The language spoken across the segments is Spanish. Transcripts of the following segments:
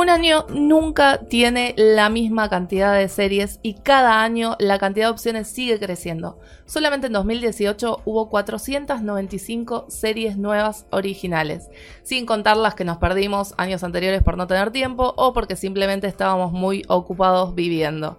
Un año nunca tiene la misma cantidad de series y cada año la cantidad de opciones sigue creciendo. Solamente en 2018 hubo 495 series nuevas originales, sin contar las que nos perdimos años anteriores por no tener tiempo o porque simplemente estábamos muy ocupados viviendo.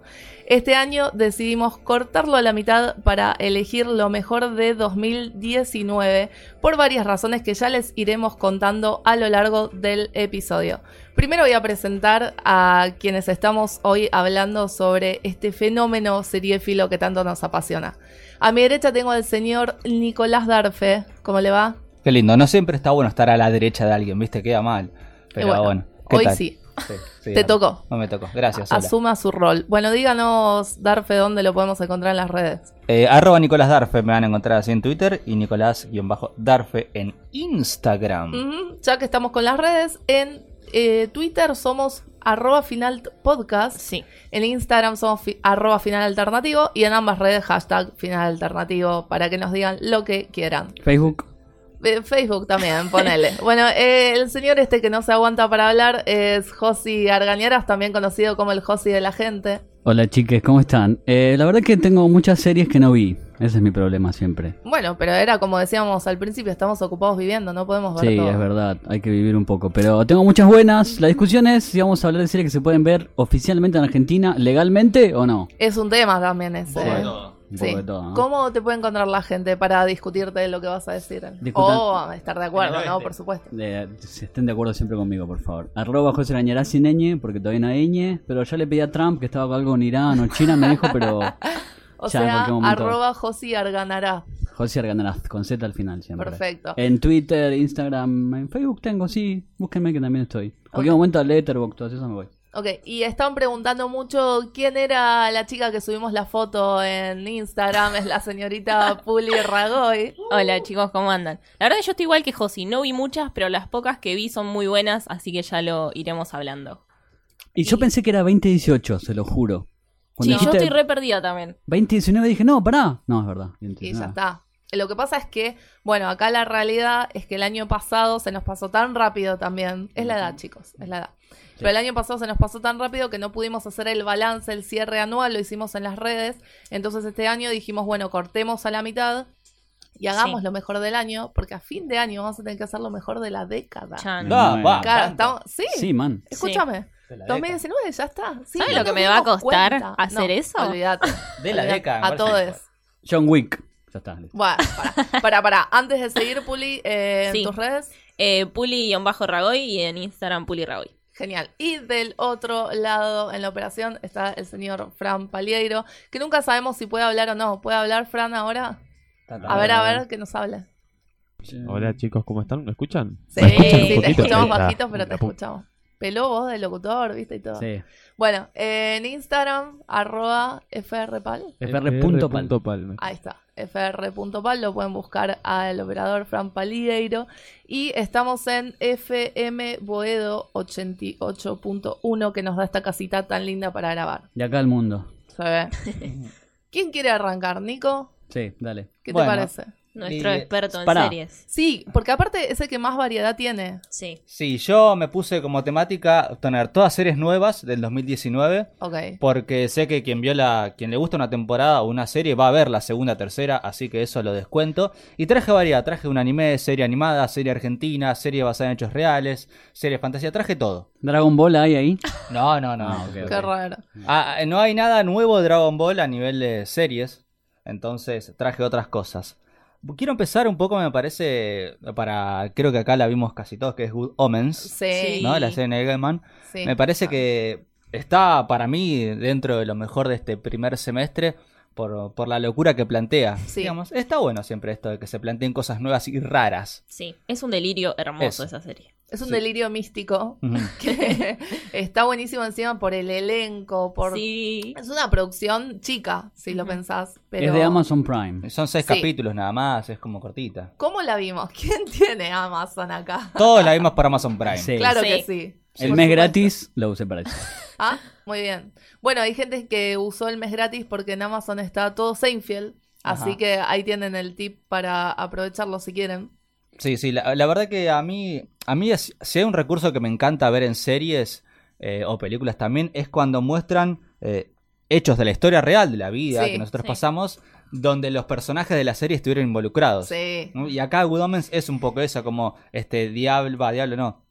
Este año decidimos cortarlo a la mitad para elegir lo mejor de 2019 por varias razones que ya les iremos contando a lo largo del episodio. Primero voy a presentar a quienes estamos hoy hablando sobre este fenómeno seriéfilo que tanto nos apasiona. A mi derecha tengo al señor Nicolás Darfe. ¿Cómo le va? Qué lindo, no siempre está bueno estar a la derecha de alguien, ¿viste? Queda mal. Pero bueno, ¿qué hoy tal? sí. Sí, sí, Te no, tocó. No me tocó, gracias. hola. Asuma su rol. Bueno, díganos, Darfe, dónde lo podemos encontrar en las redes. Eh, arroba Nicolás Darfe me van a encontrar así en Twitter y Nicolás-Darfe en Instagram. Ya que estamos con las redes, en eh, Twitter somos arroba final podcast. Sí. En Instagram somos fi- arroba final alternativo y en ambas redes hashtag final alternativo para que nos digan lo que quieran. Facebook. Eh, Facebook también, ponele. bueno, eh, el señor este que no se aguanta para hablar es Josi Argañaras, también conocido como el Josi de la gente. Hola chiques, ¿cómo están? Eh, la verdad que tengo muchas series que no vi. Ese es mi problema siempre. Bueno, pero era como decíamos al principio, estamos ocupados viviendo, no podemos ver Sí, todo. es verdad, hay que vivir un poco. Pero tengo muchas buenas. La discusión es si vamos a hablar de series que se pueden ver oficialmente en Argentina, legalmente o no. Es un tema también ese. ¿eh? Un Sí. poco de todo, ¿no? ¿Cómo te puede encontrar la gente para discutirte de lo que vas a decir? Discutan- O estar de acuerdo, En ¿no? Por supuesto. De- si estén de acuerdo siempre conmigo, por favor. Arroba José sin ñ, porque todavía no hay ñ. Pero ya le pedí a Trump que estaba con algo con Irán o China, me dijo, pero O Ya, en sea, cualquier arroba Josi Arganará. José Arganarás, con Z al final siempre. Perfecto. En Twitter, Instagram, en Facebook tengo, sí. Búsquenme que también estoy. Cualquier Ok. momento a Letterboxd, todo eso me voy. Ok, y están preguntando mucho quién era la chica que subimos la foto en Instagram, es la señorita Puli Ragoy. Hola chicos, ¿cómo andan? La verdad yo estoy igual que Josi, no vi muchas, pero las pocas que vi son muy buenas, así que ya lo iremos hablando. Y yo pensé que era 2018, se lo juro. Sí, yo estoy re perdida también. 2019 dije, no, pará. No, es verdad. Y 2019. ya está. Lo que pasa es que, bueno, acá la realidad es que el año pasado se nos pasó tan rápido también. Es la edad, chicos, es la edad. Pero el año pasado se nos pasó tan rápido que no pudimos hacer el balance, el cierre anual, lo hicimos en las redes. Entonces este año dijimos, bueno, cortemos a la mitad y hagamos Sí. lo mejor del año, porque a fin de año vamos a tener que hacer lo mejor de la década. Chan. No. Va, va, Claro, tanto. estamos- sí, Sí, man. escúchame. Década. 2019 ya está. Sí, ¿Sabe no lo que me va a costar cuenta. hacer No, eso? Olvídate. De la década, A todos. John Wick. Ya está. listo. Bueno, para, para, para. Antes de seguir, Puli, eh, en Sí. tus redes, Eh, Puli-Ragoy y en Instagram Puli-Ragoy. Genial. Y del otro lado en la operación está el señor Fran Palieiro, que nunca sabemos si puede hablar o no. ¿Puede hablar Fran ahora? A ver, a ver, que nos hable. Hola chicos, ¿cómo están? ¿Me escuchan? Sí, ¿Me escuchan sí, te escuchamos bajitos, pero te La pu- escuchamos. Peló voz de locutor, viste y todo. Sí. Bueno, en Instagram, arroba frpal. fr.pal. fr.pal. Ahí está, fr.pal, lo pueden buscar al operador Fran Palieiro. Y estamos en FM Boedo 88.1 que nos da esta casita tan linda para grabar. De acá al mundo. Se ve. ¿Quién quiere arrancar, Nico? Sí, dale. ¿Qué Bueno. te parece? Nuestro experto en series. Sí, porque aparte es el que más variedad tiene. Sí. Sí, yo me puse como temática tener todas series nuevas del 2019. Ok. Porque sé que quien vio la, quien le gusta una temporada o una serie va a ver la segunda, tercera, así que eso lo descuento. Y traje variedad, traje un anime, serie animada, serie argentina, serie basada en hechos reales, serie de fantasía, traje todo. Dragon Ball hay ahí. No, no, no. Ah, Qué raro. Ah, no hay nada nuevo de Dragon Ball a nivel de series, entonces traje otras cosas. Quiero empezar un poco, me parece, para, creo que acá la vimos casi todos, que es Good Omens, Sí. ¿no? La serie de Eggman. sí. Me parece que está para mí dentro de lo mejor de este primer semestre por, por la locura que plantea. Sí. Digamos, está bueno siempre esto de que se planteen cosas nuevas y raras. Sí, es un delirio hermoso Eso. esa serie. Es un Sí. delirio místico que está buenísimo encima por el elenco, por... Sí. Es una producción chica, si lo pensás. Pero... Es de Amazon Prime. Son seis Sí. capítulos nada más, es como cortita. ¿Cómo la vimos? ¿Quién tiene Amazon acá? Todos la vimos por Amazon Prime. Sí. Claro Sí. que sí. El mes supuesto. gratis lo usé para eso. Ah, muy bien. Bueno, hay gente que usó el mes gratis porque en Amazon está todo Seinfeld. Así que ahí tienen el tip para aprovecharlo si quieren. Sí, sí, la, la verdad que a mí, a mí es- si hay un recurso que me encanta ver en series, eh, o películas también, es cuando muestran eh, hechos de la historia real, de la vida Sí, que nosotros sí. pasamos, donde los personajes de la serie estuvieron involucrados. Sí. ¿no? Y acá Good Omens es un poco eso, como este diablo, va, diablo no,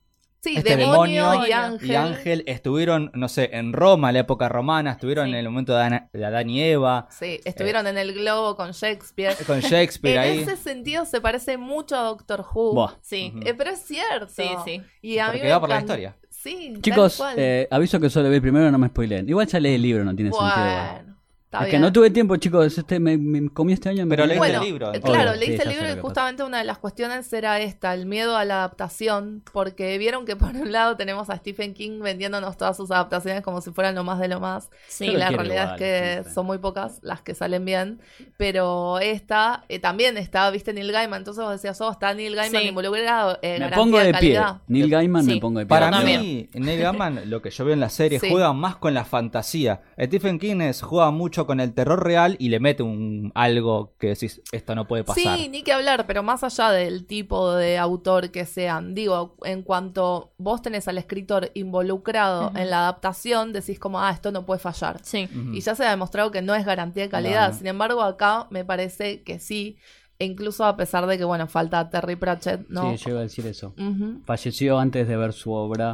Sí, este demonio, demonio y ángel. y Ángel estuvieron, no sé, en Roma, la época romana, estuvieron Sí. en el momento de Adán, de Adán y Eva, Sí, estuvieron en el globo con Shakespeare. con Shakespeare En ahí. ese sentido se parece mucho a Doctor Who. Buah. Sí. Eh, pero es cierto. Sí, sí. Y a mí Porque va por la historia. Sí, tal Chicos, cual. eh, aviso que solo vi primero, no me spoileen. Igual ya leí el libro, no tiene sentido. Está Es que no tuve tiempo, chicos. Este, me, me comí este año. Pero leíste Bueno, el libro. eh, claro, Obvio, leíste sí, el libro y justamente una de las cuestiones era esta, el miedo a la adaptación, porque vieron que por un lado tenemos a Stephen King vendiéndonos todas sus adaptaciones como si fueran lo más de lo más, Sí. y la realidad igual, es que siempre. son muy pocas las que salen bien, pero esta eh, también está, viste, Neil Gaiman, entonces vos decías, oh, está Neil Gaiman Sí. involucrado, eh, Me pongo de pie. Neil Gaiman Sí. me pongo de pie. Para mí, Neil Gaiman, lo que yo veo en la serie, Sí. juega más con la fantasía. Stephen King es, juega mucho con el terror real y le mete un algo que decís, esto no puede pasar. Sí, ni que hablar, pero más allá del tipo de autor que sean, digo, en cuanto vos tenés al escritor involucrado en la adaptación, decís como, ah, esto no puede fallar. Sí. Y ya se ha demostrado que no es garantía de calidad. Sin embargo, acá me parece que sí, e incluso a pesar de que, bueno, falta Terry Pratchett, ¿no? Sí, iba a decir eso. Falleció antes de ver su obra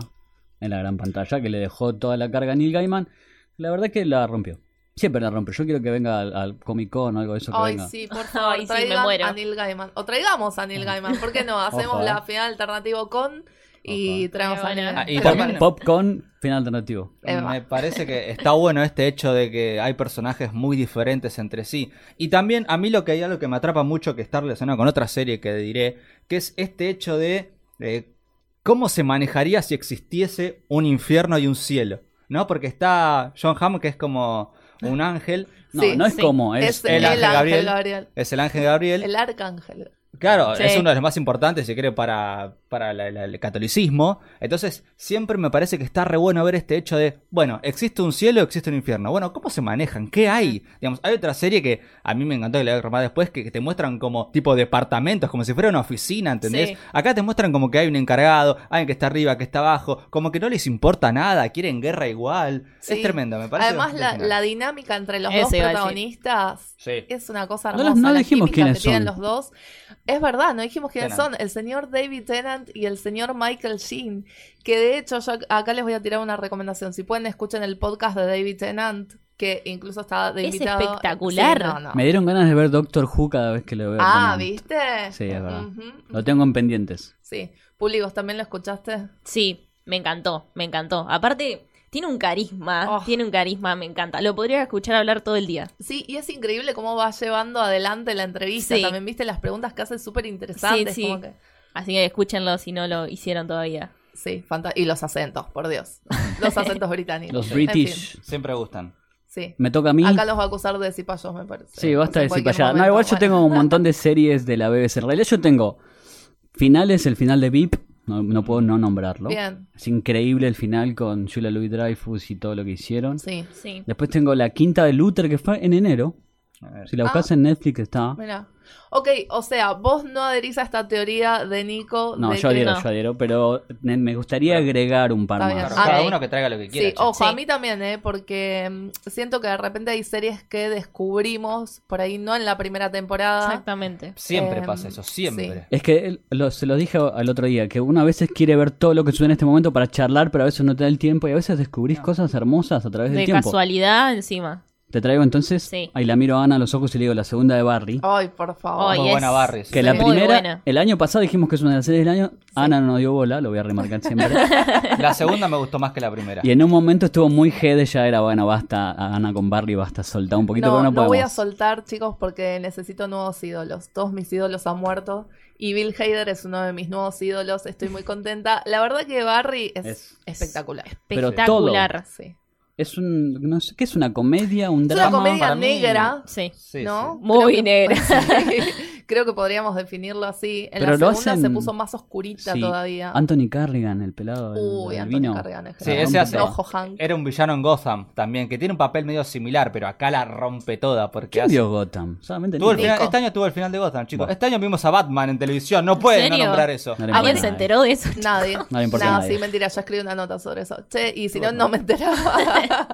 en la gran pantalla, que le dejó toda la carga a Neil Gaiman. La verdad es que la rompió. Siempre la rompe. Yo quiero que venga al, al Comic Con o algo de eso que Ay, venga. sí, por favor, Ay, sí, me muero. a Neil Gaiman. O traigamos a Neil Gaiman, ¿por qué no? Hacemos Ojo, eh. la final alternativo con y Ojo. traemos a. Neil Ah, y Gaiman. Pop, también- Popcorn, final alternativo. Eva. Me parece que está bueno este hecho de que hay personajes muy diferentes entre sí. Y también a mí lo que hay algo que me atrapa mucho que está relacionado con otra serie que diré, que es este hecho de eh, cómo se manejaría si existiese un infierno y un cielo. ¿No? Porque está John Hamm, que es como un ángel, No, Sí, no es sí. como, es, Es el el, ángel Gabriel. Gabriel. es el ángel Gabriel. El arcángel. Claro, Sí. es uno de los más importantes, si quiere, para, para la- la- el catolicismo. Entonces, siempre me parece que está re bueno ver este hecho de, bueno, existe un cielo, existe un infierno. Bueno, ¿cómo se manejan? ¿Qué hay? Digamos, hay otra serie que a mí me encantó que la voy a más después, que, que te muestran como tipo departamentos, como si fuera una oficina, ¿entendés? Sí. Acá te muestran como que hay un encargado, alguien que está arriba, que está abajo, como que no les importa nada, quieren guerra igual. Sí. Es tremendo, me parece. Además, la, dinámica entre los Ese dos protagonistas Sí. es una cosa No hermosa. no la dijimos quiénes que son. los dos. Es verdad, no dijimos quiénes son. El señor David Tennant y el señor Michael Sheen. Que de hecho, yo acá les voy a tirar una recomendación. Si pueden, escuchen el podcast de David Tennant, que incluso está de Es invitado. espectacular. Sí, no, no. Me dieron ganas de ver Doctor Who cada vez que lo veo. Ah, ¿viste? Sí, es verdad. Lo tengo en pendientes. Sí. Públicos, ¿también lo escuchaste? Sí, me encantó, me encantó. Aparte, tiene un carisma, Oh. tiene un carisma, me encanta. Lo podría escuchar hablar todo el día. Sí, y es increíble cómo va llevando adelante la entrevista. Sí. También viste las preguntas que hace súper interesantes. Sí, sí. como que- Así que escúchenlo si no lo hicieron todavía. Sí, fanta- y los acentos, por Dios. Los acentos británicos. Los En British. fin, Siempre gustan. sí. Me toca a mí. Acá los va a acusar de cipayos, me parece. Sí, basta En de allá. No, igual yo tengo un montón de series de la BBC. En realidad yo tengo finales, el final de VIP. No, no puedo no nombrarlo. Bien, Es increíble el final con Julia Louis Dreyfus y todo lo que hicieron. sí. Sí. Después tengo la quinta de Luther que fue en enero. A ver. Si la buscas en Netflix está. Mira. Ok, o sea, vos no adherís a esta teoría de Nico. No, de yo adhiero, no. yo adhiero, pero me me gustaría agregar un par más. Claro, cada uno que traiga lo que quiera. Sí, ojo, a mí también, ¿eh? Porque mm, siento que de repente hay series que descubrimos por ahí, no en la primera temporada. Exactamente. Siempre Em, pasa eso, siempre. Es que él- lo- se lo dije al otro día, que uno a veces quiere ver todo lo que sucede en este momento para charlar, pero a veces no te da el tiempo y a veces descubrís cosas hermosas a través del De casualidad encima. Te traigo entonces, Sí. ahí la miro a Ana a los ojos y le digo la segunda de Barry. Ay, por favor. Ay, Muy es- buena Barry. sí. Que la Muy primera, buena. el año pasado dijimos que es una de las series del año, Ana no dio bola, lo voy a remarcar siempre. La segunda me gustó más que la primera. y en un momento estuvo muy head, ya era, bueno, basta, Ana con Barry, basta, soltar un poquito, no, pero no, no podemos. voy a soltar, chicos, porque necesito nuevos ídolos. Todos mis ídolos han muerto. Y Bill Hader es uno de mis nuevos ídolos. Estoy muy contenta. La verdad que Barry es, Es- espectacular. Pero Espectacular. Sí. Es un, no sé, ¿qué es una comedia? ¿Un Es una drama? comedia para mí- negra, Sí. Sí, ¿no? sí. Muy negra. Creo que podríamos definirlo así. En Pero la segunda hacen- se puso más oscurita Sí. todavía. Anthony Carrigan, el pelado del, Uy, del Anthony vino. Carrigan es Sí, ese hace- Ojo, Hank. Era un villano en Gotham también, que tiene un papel medio similar, pero acá la rompe toda. Porque ¿Quién hace- vio Gotham? Solamente Tuvo el Nico. final- Nico. este año tuvo el final de Gotham, chicos. Bueno. Este año vimos a Batman en televisión. No pueden no nombrar eso. No ¿Alguien se enteró de eso? Nadie. No nadie. sí, mentira, yo escribí una nota sobre eso. Che, y si no, no me enteraba.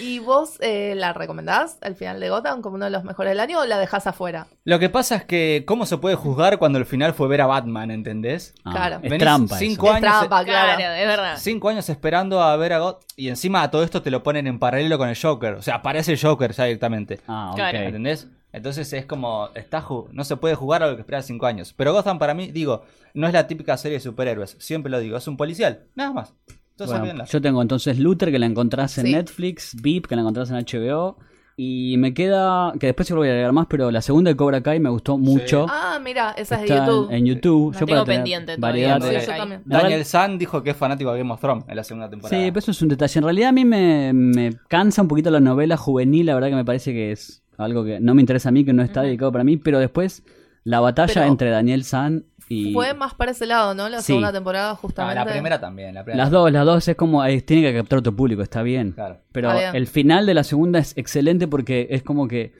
¿Y vos eh, la recomendás, el final de Gotham, como uno de los mejores del año o la dejás afuera? Lo que pasa es que, ¿cómo se puede juzgar cuando el final fue ver a Batman, ¿entendés? Ah, Claro. Es trampa cinco eso. Es años- trampa, claro. Claro, es verdad. Cinco años esperando a ver a God y encima a todo esto te lo ponen en paralelo con el Joker. O sea, aparece el Joker ya directamente. Ah, ok. Claro. ¿Entendés? Entonces es como, está no se puede jugar a lo que esperaba cinco años. Pero Gotham para mí, digo, no es la típica serie de superhéroes. Siempre lo digo, es un policial. Nada más. Entonces, Bueno, olvídenla. yo tengo entonces Luther que la encontrás en Sí. Netflix, VIP que la encontrás en HBO y me queda que después yo lo voy a agregar más, pero la segunda de Cobra Kai me gustó mucho. Ah, mira, esa es de YouTube. en, en YouTube. La Yo tengo para tener pendiente variedad. todavía, Sí, yo. Daniel San dijo que es fanático de Game of Thrones en la segunda temporada. Sí, pero eso es un detalle. En realidad a mí me, me cansa un poquito la novela juvenil, la verdad que me parece que es algo que no me interesa a mí, que no está dedicado para mí, pero después la batalla Pero- entre Daniel San y... Fue más para ese lado, ¿no? La Sí. segunda temporada, Ah, justamente. la primera también. La primera Las dos, las dos es como, eh, tiene que captar otro público, está bien. Claro. Pero Está bien. el final de la segunda es excelente porque es como que...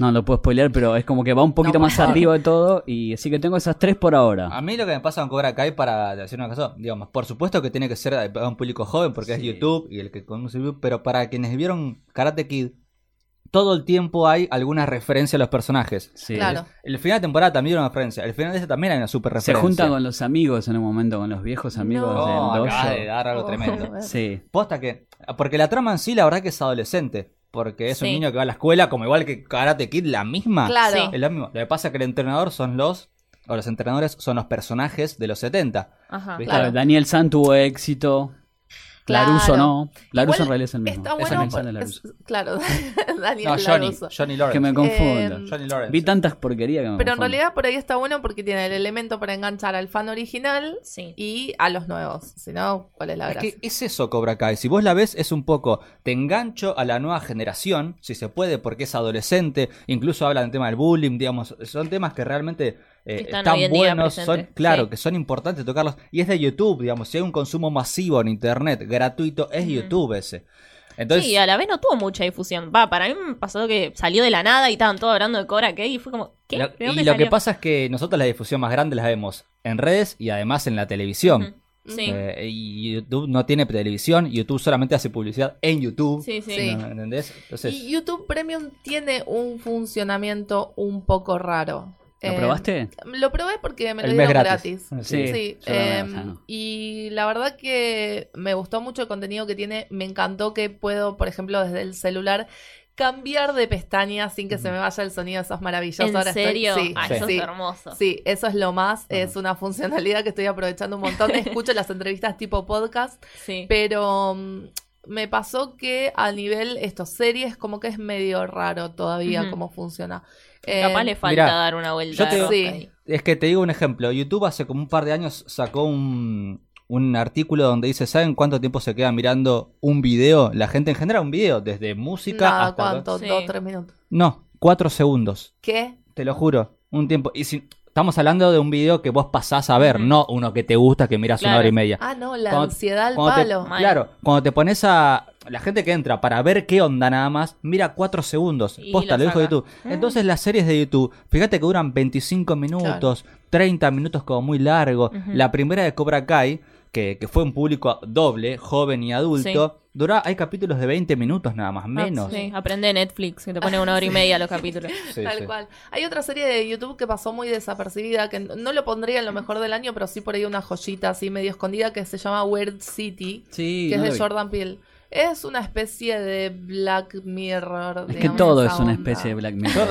No, no puedo spoilear, pero es como que va un poquito No, más favor. arriba de todo y así que tengo esas tres por ahora. A mí lo que me pasa con Cobra Kai, para decir una cosa, digamos, por supuesto que tiene que ser a un público joven porque es. YouTube y el que conoce YouTube, pero para quienes vieron Karate Kid, todo el tiempo hay alguna referencia a los personajes. Sí. Claro. El final de temporada también hay una referencia, el final de este también hay una super Se referencia. juntan con los amigos en un momento, con los viejos amigos No, del acaba dojo. de dar algo Oh. tremendo. Sí. Posta que, porque la trama en sí la verdad que es adolescente, porque es un niño que va a la escuela, como igual que Karate Kid, la misma. Claro. Sí. Es lo mismo. Lo que pasa es que el entrenador son los, o los entrenadores son los personajes de los 70. Ajá. ¿Viste? Claro. Daniel San tuvo éxito. Claro. Laruso no. Laruso Igual en realidad es el mismo. Está Es bueno, el por- Daniel Laruso. es- claro, Daniel No, Johnny, Laruso. Johnny Lawrence. Que me confundo. Eh, Johnny Lawrence. Vi tantas porquerías que me Pero en realidad por ahí está bueno porque tiene el elemento para enganchar al fan original Sí. y a los nuevos. Si no, ¿cuál es la Es gracia? que es eso Cobra Kai. Si vos la ves, es un poco. Te engancho a la nueva generación, si se puede, porque es adolescente. Incluso habla del tema del bullying, digamos. Son temas que realmente eh, Están buenos. Son, claro, sí. que son importantes tocarlos. Y es de YouTube, digamos. Si hay un consumo masivo en internet, gratuito, es YouTube ese. Entonces, sí, a la vez no tuvo mucha difusión. Va, para mí me pasó que salió de la nada y estaban todos hablando de Cobra Kai y fue como, ¿qué? lo- ¿De dónde y lo que pasa es que nosotros la difusión más grande la vemos en redes y además en la televisión. Sí. Eh, y YouTube no tiene televisión, YouTube solamente hace publicidad en YouTube. sí, sí, Sí. ¿no? ¿Entendés? Entonces, Y YouTube Premium tiene un funcionamiento un poco raro. ¿Lo Eh, probaste? Lo probé porque me lo El dieron gratis. gratis. Sí. Sí, eh, no. y la verdad que me gustó mucho el contenido que tiene. Me encantó que puedo, por ejemplo, desde el celular cambiar de pestaña sin que se me vaya el sonido. Eso es maravilloso. ¿En Ahora estoy- serio? sí, Ah, Sí. eso sí. es hermoso. Sí, eso es lo más. Es una funcionalidad que estoy aprovechando un montón. Escucho las entrevistas tipo podcast, Sí. pero mm, me pasó que a nivel estos series como que es medio raro todavía cómo funciona. Capaz Eh, le falta mirá, dar una vuelta. yo te- Sí. es que te digo un ejemplo. YouTube hace como un par de años sacó un, un artículo donde dice, ¿saben cuánto tiempo se queda mirando un video? La gente en general, un video, desde música nada, hasta... ¿cuánto? Sí. Dos, tres minutos. No, cuatro segundos. ¿Qué? Te lo juro, un tiempo. Y si estamos hablando de un video que vos pasás a ver, no uno que te gusta que miras una Claro. hora y media. Ah, no, la Cuando- ansiedad al te- palo. Mal. claro, cuando te pones a. La gente que entra para ver qué onda nada más, mira cuatro segundos. Y Posta, lo dijo. YouTube. Entonces las series de YouTube, fíjate que duran 25 minutos, 30 minutos como muy largo. La primera de Cobra Kai, que, que fue un público doble, joven y adulto, dura, hay capítulos de 20 minutos nada más, menos. Ah, Sí, aprende Netflix, que te pone una hora y media los capítulos. Sí, Tal sí. cual. Hay otra serie de YouTube que pasó muy desapercibida, que no lo pondría en lo mejor del año, pero sí por ahí una joyita así medio escondida que se llama Weird City, Sí, que es de. Jordan Peele. Es una especie de Black Mirror. Es que todo es una onda. especie de Black Mirror.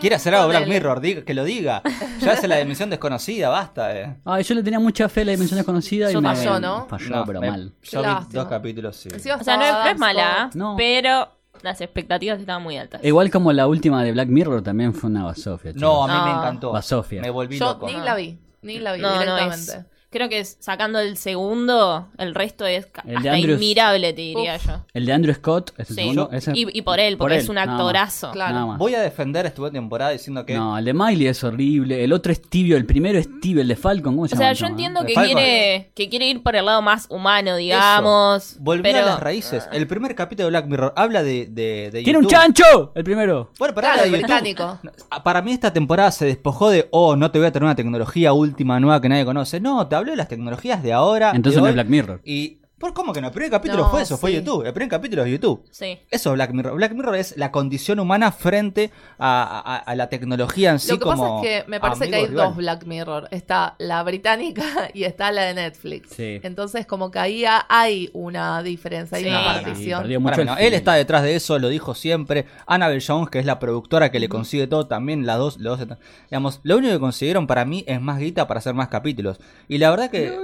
Quiere hacer algo Black. Mirror, diga- que lo diga. Ya hace la dimensión desconocida, basta. Eh. Ay, yo le tenía mucha fe a la dimensión desconocida y Yo me falló, ¿no? Falló, No, pero me- mal. Yo vi dos capítulos, sí. O sea, no es, estaba no es mala, Adam No. pero las expectativas estaban muy altas. Igual como la última de Black Mirror también fue una basofia. No, a mí me encantó. Basofia. Me volví Yo loco. ni la vi, ni la vi No, no directamente. es. Creo que es- sacando el segundo, el resto es El hasta Andrew inmirable, te diría Uf. yo. El de Andrew Scott es el Sí. segundo. ese- Y, y por él, porque por es un nada más. actorazo. Claro. Nada más. Voy a defender esta temporada diciendo que No, el de Miley es horrible. El otro es tibio. El primero es tibio. El de Falcon, ¿cómo se O llama? sea, yo entiendo que quiere, que quiere ir por el lado más humano, digamos. pero a las raíces. El primer capítulo de Black Mirror habla de, de, de ¡Tiene un chancho! El primero. Bueno, pero Claro, británico. Para mí esta temporada se despojó de, oh, no te voy a tener una tecnología última, nueva que nadie conoce. No, te hablé de las tecnologías de ahora. Entonces de no hoy. es Black Mirror. Y, ¿por cómo que no? El primer capítulo No, fue eso, fue. YouTube. El primer capítulo es YouTube. Sí. Eso es Black Mirror. Black Mirror es la condición humana frente a, a- a la tecnología en sí Lo que pasa como es que me parece que hay rival. dos Black Mirror. Está la británica y está la de Netflix. Sí. Entonces, como que ahí ha- hay una diferencia, hay Sí. una Sí, partición. perdió Para mucho mí no, el él está detrás de eso, lo dijo siempre. Annabelle Jones, que es la productora que le consigue todo, también las dos, los dos digamos, lo único que consiguieron para mí es más guita para hacer más capítulos. Y la verdad que,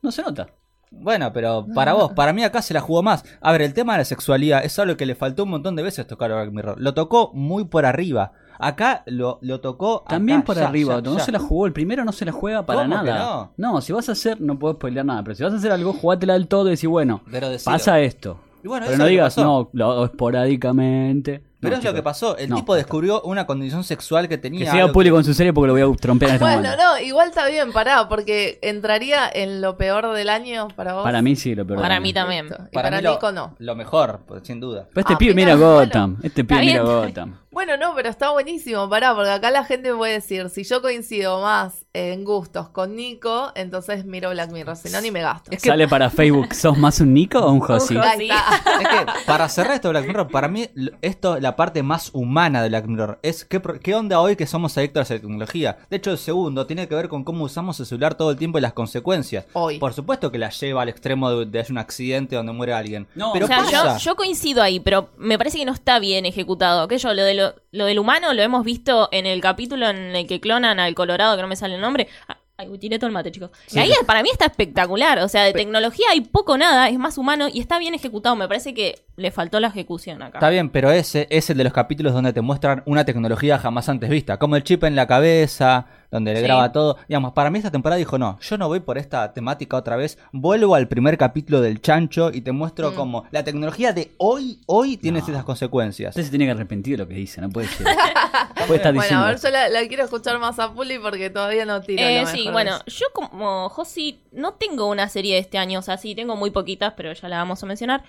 No se nota. Bueno, pero para vos, para mí acá se la jugó más. A ver, el tema de la sexualidad es algo que le faltó un montón de veces tocar a Black Mirror. Lo tocó muy por arriba. Acá lo, lo tocó. También acá, por ya, arriba. ya, no ya. se la jugó. El primero no se la juega para ¿Cómo que nada. no? si vas a hacer, no puedo spoilear nada. Pero si vas a hacer algo, jugátela del todo y decir, bueno, Pero pasa esto. Y bueno, pero no digas, no, lo hago esporádicamente. Pero No, es lo que pasó. El No, tipo descubrió una condición sexual que tenía. Que algo público en su serie porque lo voy a trompear en este Bueno, momento. no, igual está bien, pará, porque entraría en lo peor del año para vos. Para mí sí, lo peor. Para del mí año. también. Listo. Y para, mí lo, Nico no. Lo mejor, pues, sin duda. Pero este Ah, pibe mira, mira bueno. Gotham. Este pibe mira. Gotham. Bueno, no, pero está buenísimo, pará, porque acá la gente puede decir, si yo coincido más en gustos con Nico, entonces miro Black Mirror, si no ni me gasto. Es que- Sale para Facebook, ¿sos más un Nico o un Josi? Un Ahí está. Es que para cerrar esto de Black Mirror, para mí esto la parte más humana de Black Mirror es qué, qué onda hoy que somos adictos a la tecnología. De hecho, el segundo tiene que ver con cómo usamos el celular todo el tiempo y las consecuencias. Hoy. Por supuesto que la lleva al extremo de, de un accidente donde muere alguien. No, pero o sea, pasa. yo, yo coincido ahí, pero me parece que no está bien ejecutado. Que yo, lo, de lo, lo del humano lo hemos visto en el capítulo en el que clonan al Colorado, que no me sale nombre. Ah, Ay, tiré todo el mate, chicos. Y ahí para mí está espectacular. O sea, de tecnología hay poco nada, es más humano y está bien ejecutado. Me parece que le faltó la ejecución acá. Está bien, pero ese es el de los capítulos donde te muestran una tecnología jamás antes vista, como el chip en la cabeza, donde le Sí. graba todo. Digamos, para mí esta temporada dijo, no, yo no voy por esta temática otra vez, vuelvo al primer capítulo del chancho y te muestro Mm. cómo la tecnología de hoy, hoy tiene No. estas consecuencias. Usted se tiene que arrepentir de lo que dice, no puede ser. puede estar Bueno, a ver, yo la, la quiero escuchar más a Puli porque todavía no tiro Eh, sí, mejor bueno, yo como Josi no tengo una serie de este año, o sea, sí, tengo muy poquitas, pero ya la vamos a mencionar.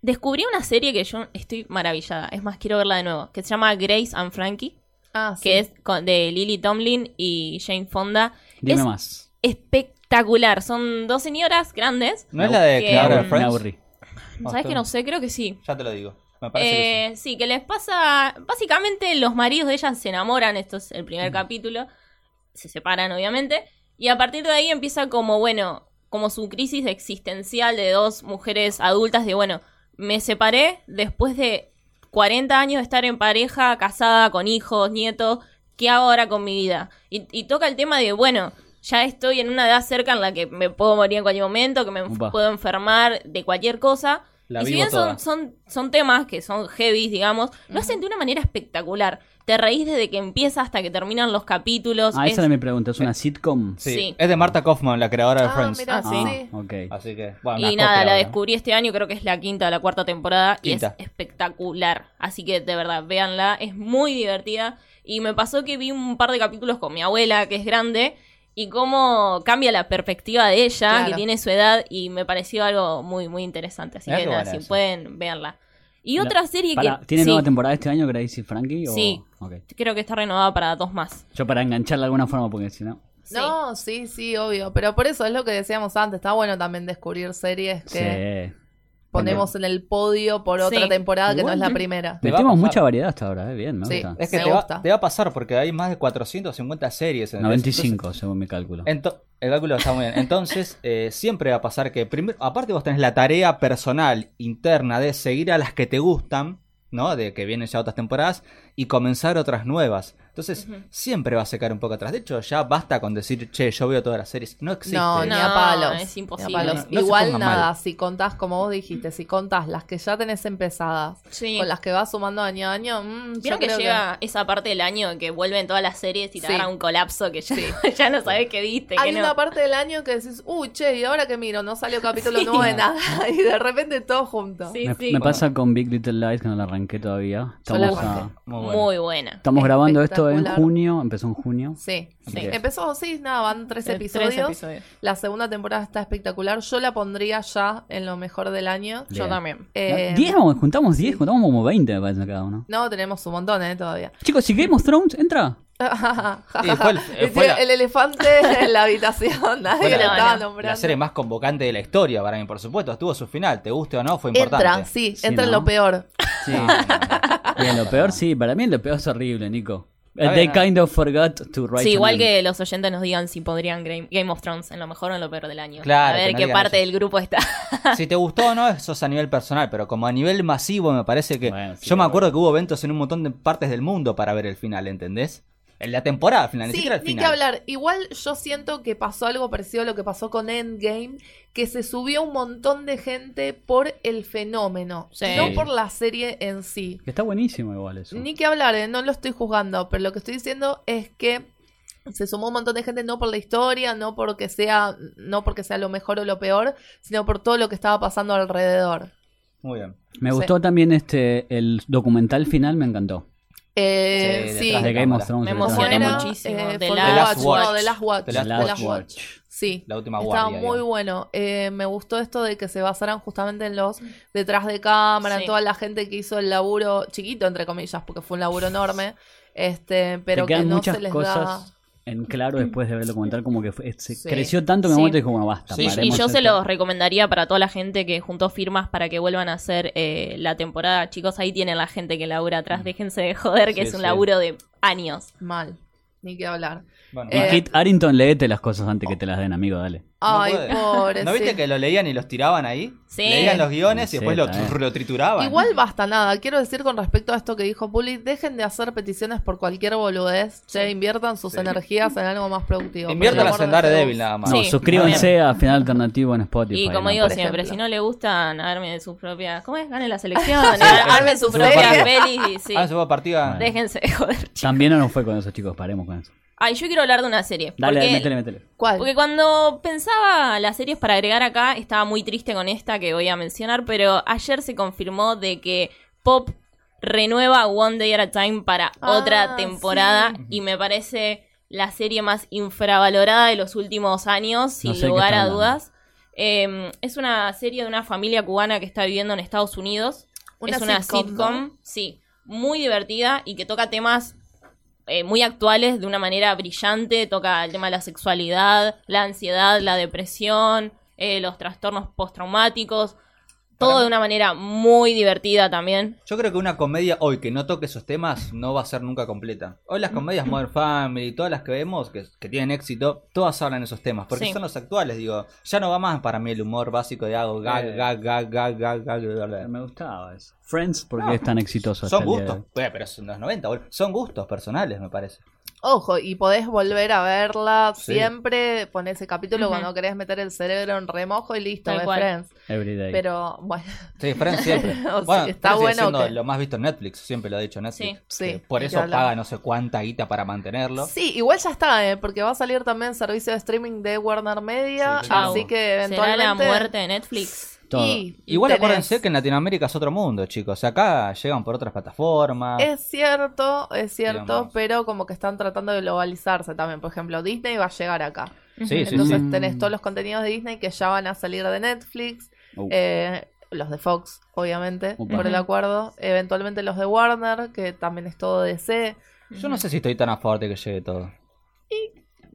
Descubrí una serie que yo estoy maravillada, es más, quiero verla de nuevo, que se llama Grace and Frankie, Ah, sí. que es con- de Lily Tomlin y Jane Fonda. Dime es más. espectacular, son dos señoras grandes. ¿No es la de Que- Clara Friends? aburrí. ¿Sabes que no sé? Creo que sí. Ya te lo digo. Me parece que Eh, sí, que les pasa. Básicamente, los maridos de ellas se enamoran. Esto es el primer capítulo. Se separan, obviamente. Y a partir de ahí empieza como, bueno, como su crisis existencial de dos mujeres adultas. De bueno, me separé después de 40 años de estar en pareja, casada, con hijos, nietos. ¿Qué hago ahora con mi vida? Y, y toca el tema de, bueno, ya estoy en una edad cerca en la que me puedo morir en cualquier momento, que me puedo enfermar de cualquier cosa. La y si bien toda. son, son, son temas que son heavy, digamos, lo hacen de una manera espectacular. Te reís desde que empieza hasta que terminan los capítulos. Ah, Es- esa era mi pregunta. ¿Es una sitcom? sí. sí. Es de Marta Kaufman, la creadora de Ah, Friends. mira, Ah, sí. sí. ok. Así que, bueno, Y nada, la ahora. descubrí este año, creo que es la quinta o la cuarta temporada Quinta. y es espectacular. Así que de verdad, véanla, es muy divertida. Y me pasó que vi un par de capítulos con mi abuela, que es grande, y cómo cambia la perspectiva de ella, Claro. que tiene su edad, y me pareció algo muy, muy interesante. Así que nada, si pueden, véanla. Y La- otra serie que... ¿Tiene sí, nueva temporada este año, Gracie y Frankie? o- Sí. Creo que está renovada para dos más. Yo para engancharla de alguna forma, porque si no. Sí. No, sí, sí, obvio. Pero por eso es lo que decíamos antes. Está bueno también descubrir series que Sí. Ponemos en el podio por otra Sí. temporada que Igual no es la primera. Te va pasar. mucha variedad hasta ahora, ¿eh? Bien, me Sí. gusta. Es que Me te va, gusta. te va a pasar porque hay más de 450 series. en 95, según mi cálculo. Ento- el cálculo está muy bien. Entonces, eh, siempre va a pasar que, primero, aparte vos tenés la tarea personal, interna, de seguir a las que te gustan, ¿no? De que vienen ya otras temporadas, y comenzar otras nuevas. Entonces, siempre va a secar un poco atrás. De hecho, ya basta con decir, che, yo veo todas las series. No existe. No, ni a palos. es a imposible. palos. No- no se Igual nada, mal. si contás, como vos dijiste, si contás las que ya tenés empezadas, Sí. con las que vas sumando año a año, mm, yo Vieron que creo llega esa parte del año que vuelven todas las series y te Sí. agarra un colapso que ya, ya no sabes qué viste. Hay una no. parte del año que decís, uy, che, y ahora que miro, no salió capítulo Sí. nuevo de nada. Y de repente todo junto. Sí, me, sí. me pasa con Big Little Lies que no la arranqué todavía. Yo la Estamos, a-. Muy bueno. Muy buena. estamos grabando esto en Espectacular. junio, empezó en junio. Sí, sí. Empezó, sí, nada, van tres Eh, episodios. Tres episodios. La segunda temporada está espectacular. Yo la pondría ya en lo mejor del año. Bien. Yo también. Eh, 10, vamos, juntamos 10, juntamos como 20 me parece cada uno. no, tenemos un montón, ¿eh? Todavía. Chicos, si Game of Thrones entra, Y fue el- eh, fue la- el elefante en la habitación, nadie Fue lo la- estaba no, nombrando. La serie más convocante de la historia para mí, por supuesto. Estuvo su final, te guste o no, fue Entra, importante. sí, Sí, entra en ¿no? lo peor. sí. Bien, lo peor sí, para mí lo peor es horrible, Nico. Eh, They ¿no? kind of forgot to write Sí, igual que los oyentes nos digan si podrían Game Game of Thrones en lo mejor o en lo peor del año. Claro, A ver no qué parte eso. del grupo está. Si te gustó o no, eso es a nivel personal, pero como a nivel masivo me parece que... Bueno, sí, yo me acuerdo que hubo eventos en un montón de partes del mundo para ver el final, ¿entendés? En la temporada final, ni Sí, ni final. que hablar. Igual yo siento que pasó algo parecido a lo que pasó con Endgame, que se subió un montón de gente por el fenómeno, Sí. no por la serie en sí. Que está buenísimo igual eso. Ni que hablar, ¿eh? no lo estoy juzgando, pero lo que estoy diciendo es que se sumó un montón de gente no por la historia, no porque sea, no porque sea lo mejor o lo peor, sino por todo lo que estaba pasando alrededor. Muy bien. Me Sí. gustó también este el documental final, me encantó. Eh, Sí, sí, detrás De de Game of cámara. Thrones. Me cámara. muchísimo. eh, The Last Watch. Watch, no, The Last Watch. The The Last Last Watch. Watch. Sí, La última estaba guardia, muy digamos. bueno. Eh, me gustó esto de que se basaran justamente en los detrás de cámara, Sí. en toda la gente que hizo el laburo chiquito, entre comillas, porque fue un laburo enorme, este, pero que no muchas se les cosas da. En claro después de ver el documental, como que fue- se Sí. creció tanto que Sí. momento dijo, bueno, basta. Sí, Y yo se los recomendaría para toda la gente que juntó firmas para que vuelvan a hacer eh, la temporada. Chicos, ahí tienen la gente que labura atrás. Déjense de joder, que Sí, es un sí. laburo de años. Mal, ni que hablar. Bueno, Y Eh, Kit Harrington, leete las cosas antes que te las den, amigo, dale. No Ay, puede. pobre. ¿No viste sí. que lo leían y los tiraban ahí? Sí. Leían los guiones Sí, y después lo, trituraban. Igual basta nada. Quiero decir con respecto a esto que dijo Puli, dejen de hacer peticiones por cualquier boludez. Che, inviertan sus Sí. energías en algo más productivo. amor en de Daredevil nada más. No, Sí, suscríbanse a Final Alternativo en Spotify. Y como ¿no? digo siempre, ejemplo. si no le gustan, armen sus propias. ¿Cómo es? Ganen la selección, armen sus su propias pelis y sí. Ah, va partida. Déjense de joder. chicos. También no nos fue con eso, chicos, paremos con eso. Ay, yo quiero hablar de una serie. Dale, porque, métele, métele. ¿Cuál? porque cuando pensaba las series para agregar acá, estaba muy triste con esta que voy a mencionar, pero ayer se confirmó de que Pop renueva One Day at a Time para Ah, otra temporada sí. y me parece la serie más infravalorada de los últimos años, sin sé lugar a dudas. Eh, es una serie de una familia cubana que está viviendo en Estados Unidos. Una es una sitcom, sitcom, ¿no? sí, muy divertida y que toca temas eh, muy actuales de una manera brillante. Toca el tema de la sexualidad, la ansiedad, la depresión, eh, los trastornos postraumáticos. Todo de una manera muy divertida también. Yo creo que una comedia hoy que no toque esos temas no va a ser nunca completa. Hoy las comedias Modern Family, todas las que vemos que, que tienen éxito, todas hablan de esos temas, porque Sí. son los actuales, digo. Ya no va más para mí el humor básico de hago gag, Eh. gag, gag, gag, gag, gag, bla, bla. Me gustaba eso. Friends, porque es tan exitoso hasta Son el día de gustos, hoy. Eh, pero son los 90, boludo. son gustos personales, me parece. Ojo, y podés volver a verla Sí. siempre, poner ese capítulo cuando querés meter el cerebro en remojo y listo, Tal ves cual. Friends. Everyday. Pero bueno, Sí, Friends siempre. O bueno, está bueno que- lo más visto en Netflix, siempre lo ha dicho Netflix. Sí. Sí, por eso paga no sé cuánta guita para mantenerlo. sí, igual ya está, ¿eh? porque va a salir también servicio de streaming de Warner Media, Sí, claro. así que ¿Será eventualmente... la muerte de Netflix? Todo. Y Igual tenés- acuérdense que en Latinoamérica es otro mundo, chicos. O sea, acá llegan por otras plataformas. Es cierto, es cierto, Digamos. pero como que están tratando de globalizarse también. Por ejemplo, Disney va a llegar acá. Sí, sí, Entonces sí. tenés todos los contenidos de Disney que ya van a salir de Netflix. Uh. eh, los de Fox, obviamente, por el acuerdo. Eventualmente los de Warner, que también es todo DC. Yo no sé si estoy tan a favor de que llegue todo.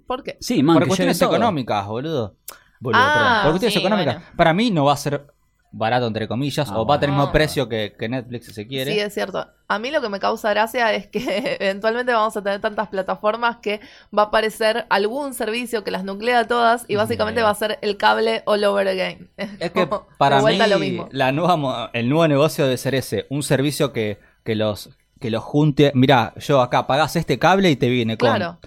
¿Por qué? Sí, man, por que cuestiones económicas, boludo. Boludo, Ah. Por cuestiones sí, económicas. bueno. Para mí no va a ser barato, entre comillas, Ah, o va a tener el mismo bueno. precio que, que Netflix si se quiere. Sí, es cierto. A mí lo que me causa gracia es que eventualmente vamos a tener tantas plataformas que va a aparecer algún servicio que las nuclea todas y básicamente va a ser el cable all over again. Es que para mí vuelta lo mismo. la nueva, mo- el nuevo negocio debe ser ese, un servicio que, que los que lo junte. Mirá, yo acá pagás este cable y te viene con Claro.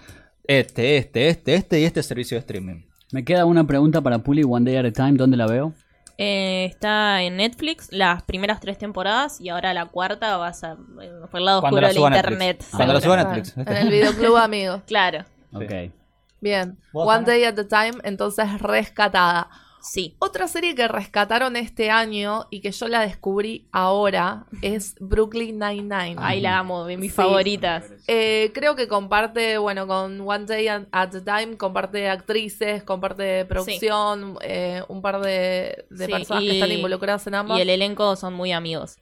este, este, este, este y este servicio de streaming. Me queda una pregunta para Puli, One Day at a Time, ¿dónde la veo? Eh, está en Netflix las primeras tres temporadas y ahora la cuarta va a por el lado oscuro del internet. Netflix. Cuando la suba a Netflix. En el videoclub amigos. Claro, Ok. Bien. ¿Vos, One? Day at a Time, entonces rescatada. Sí. Otra serie que rescataron este año y que yo la descubrí ahora es Brooklyn Nine-Nine. Ahí la amo, de mis Sí. favoritas. Eh, creo que comparte, bueno, con One Day at a Time, comparte actrices, comparte producción, eh, un par de, de Sí, personas y- que están involucradas en ambas. Y el elenco son muy amigos.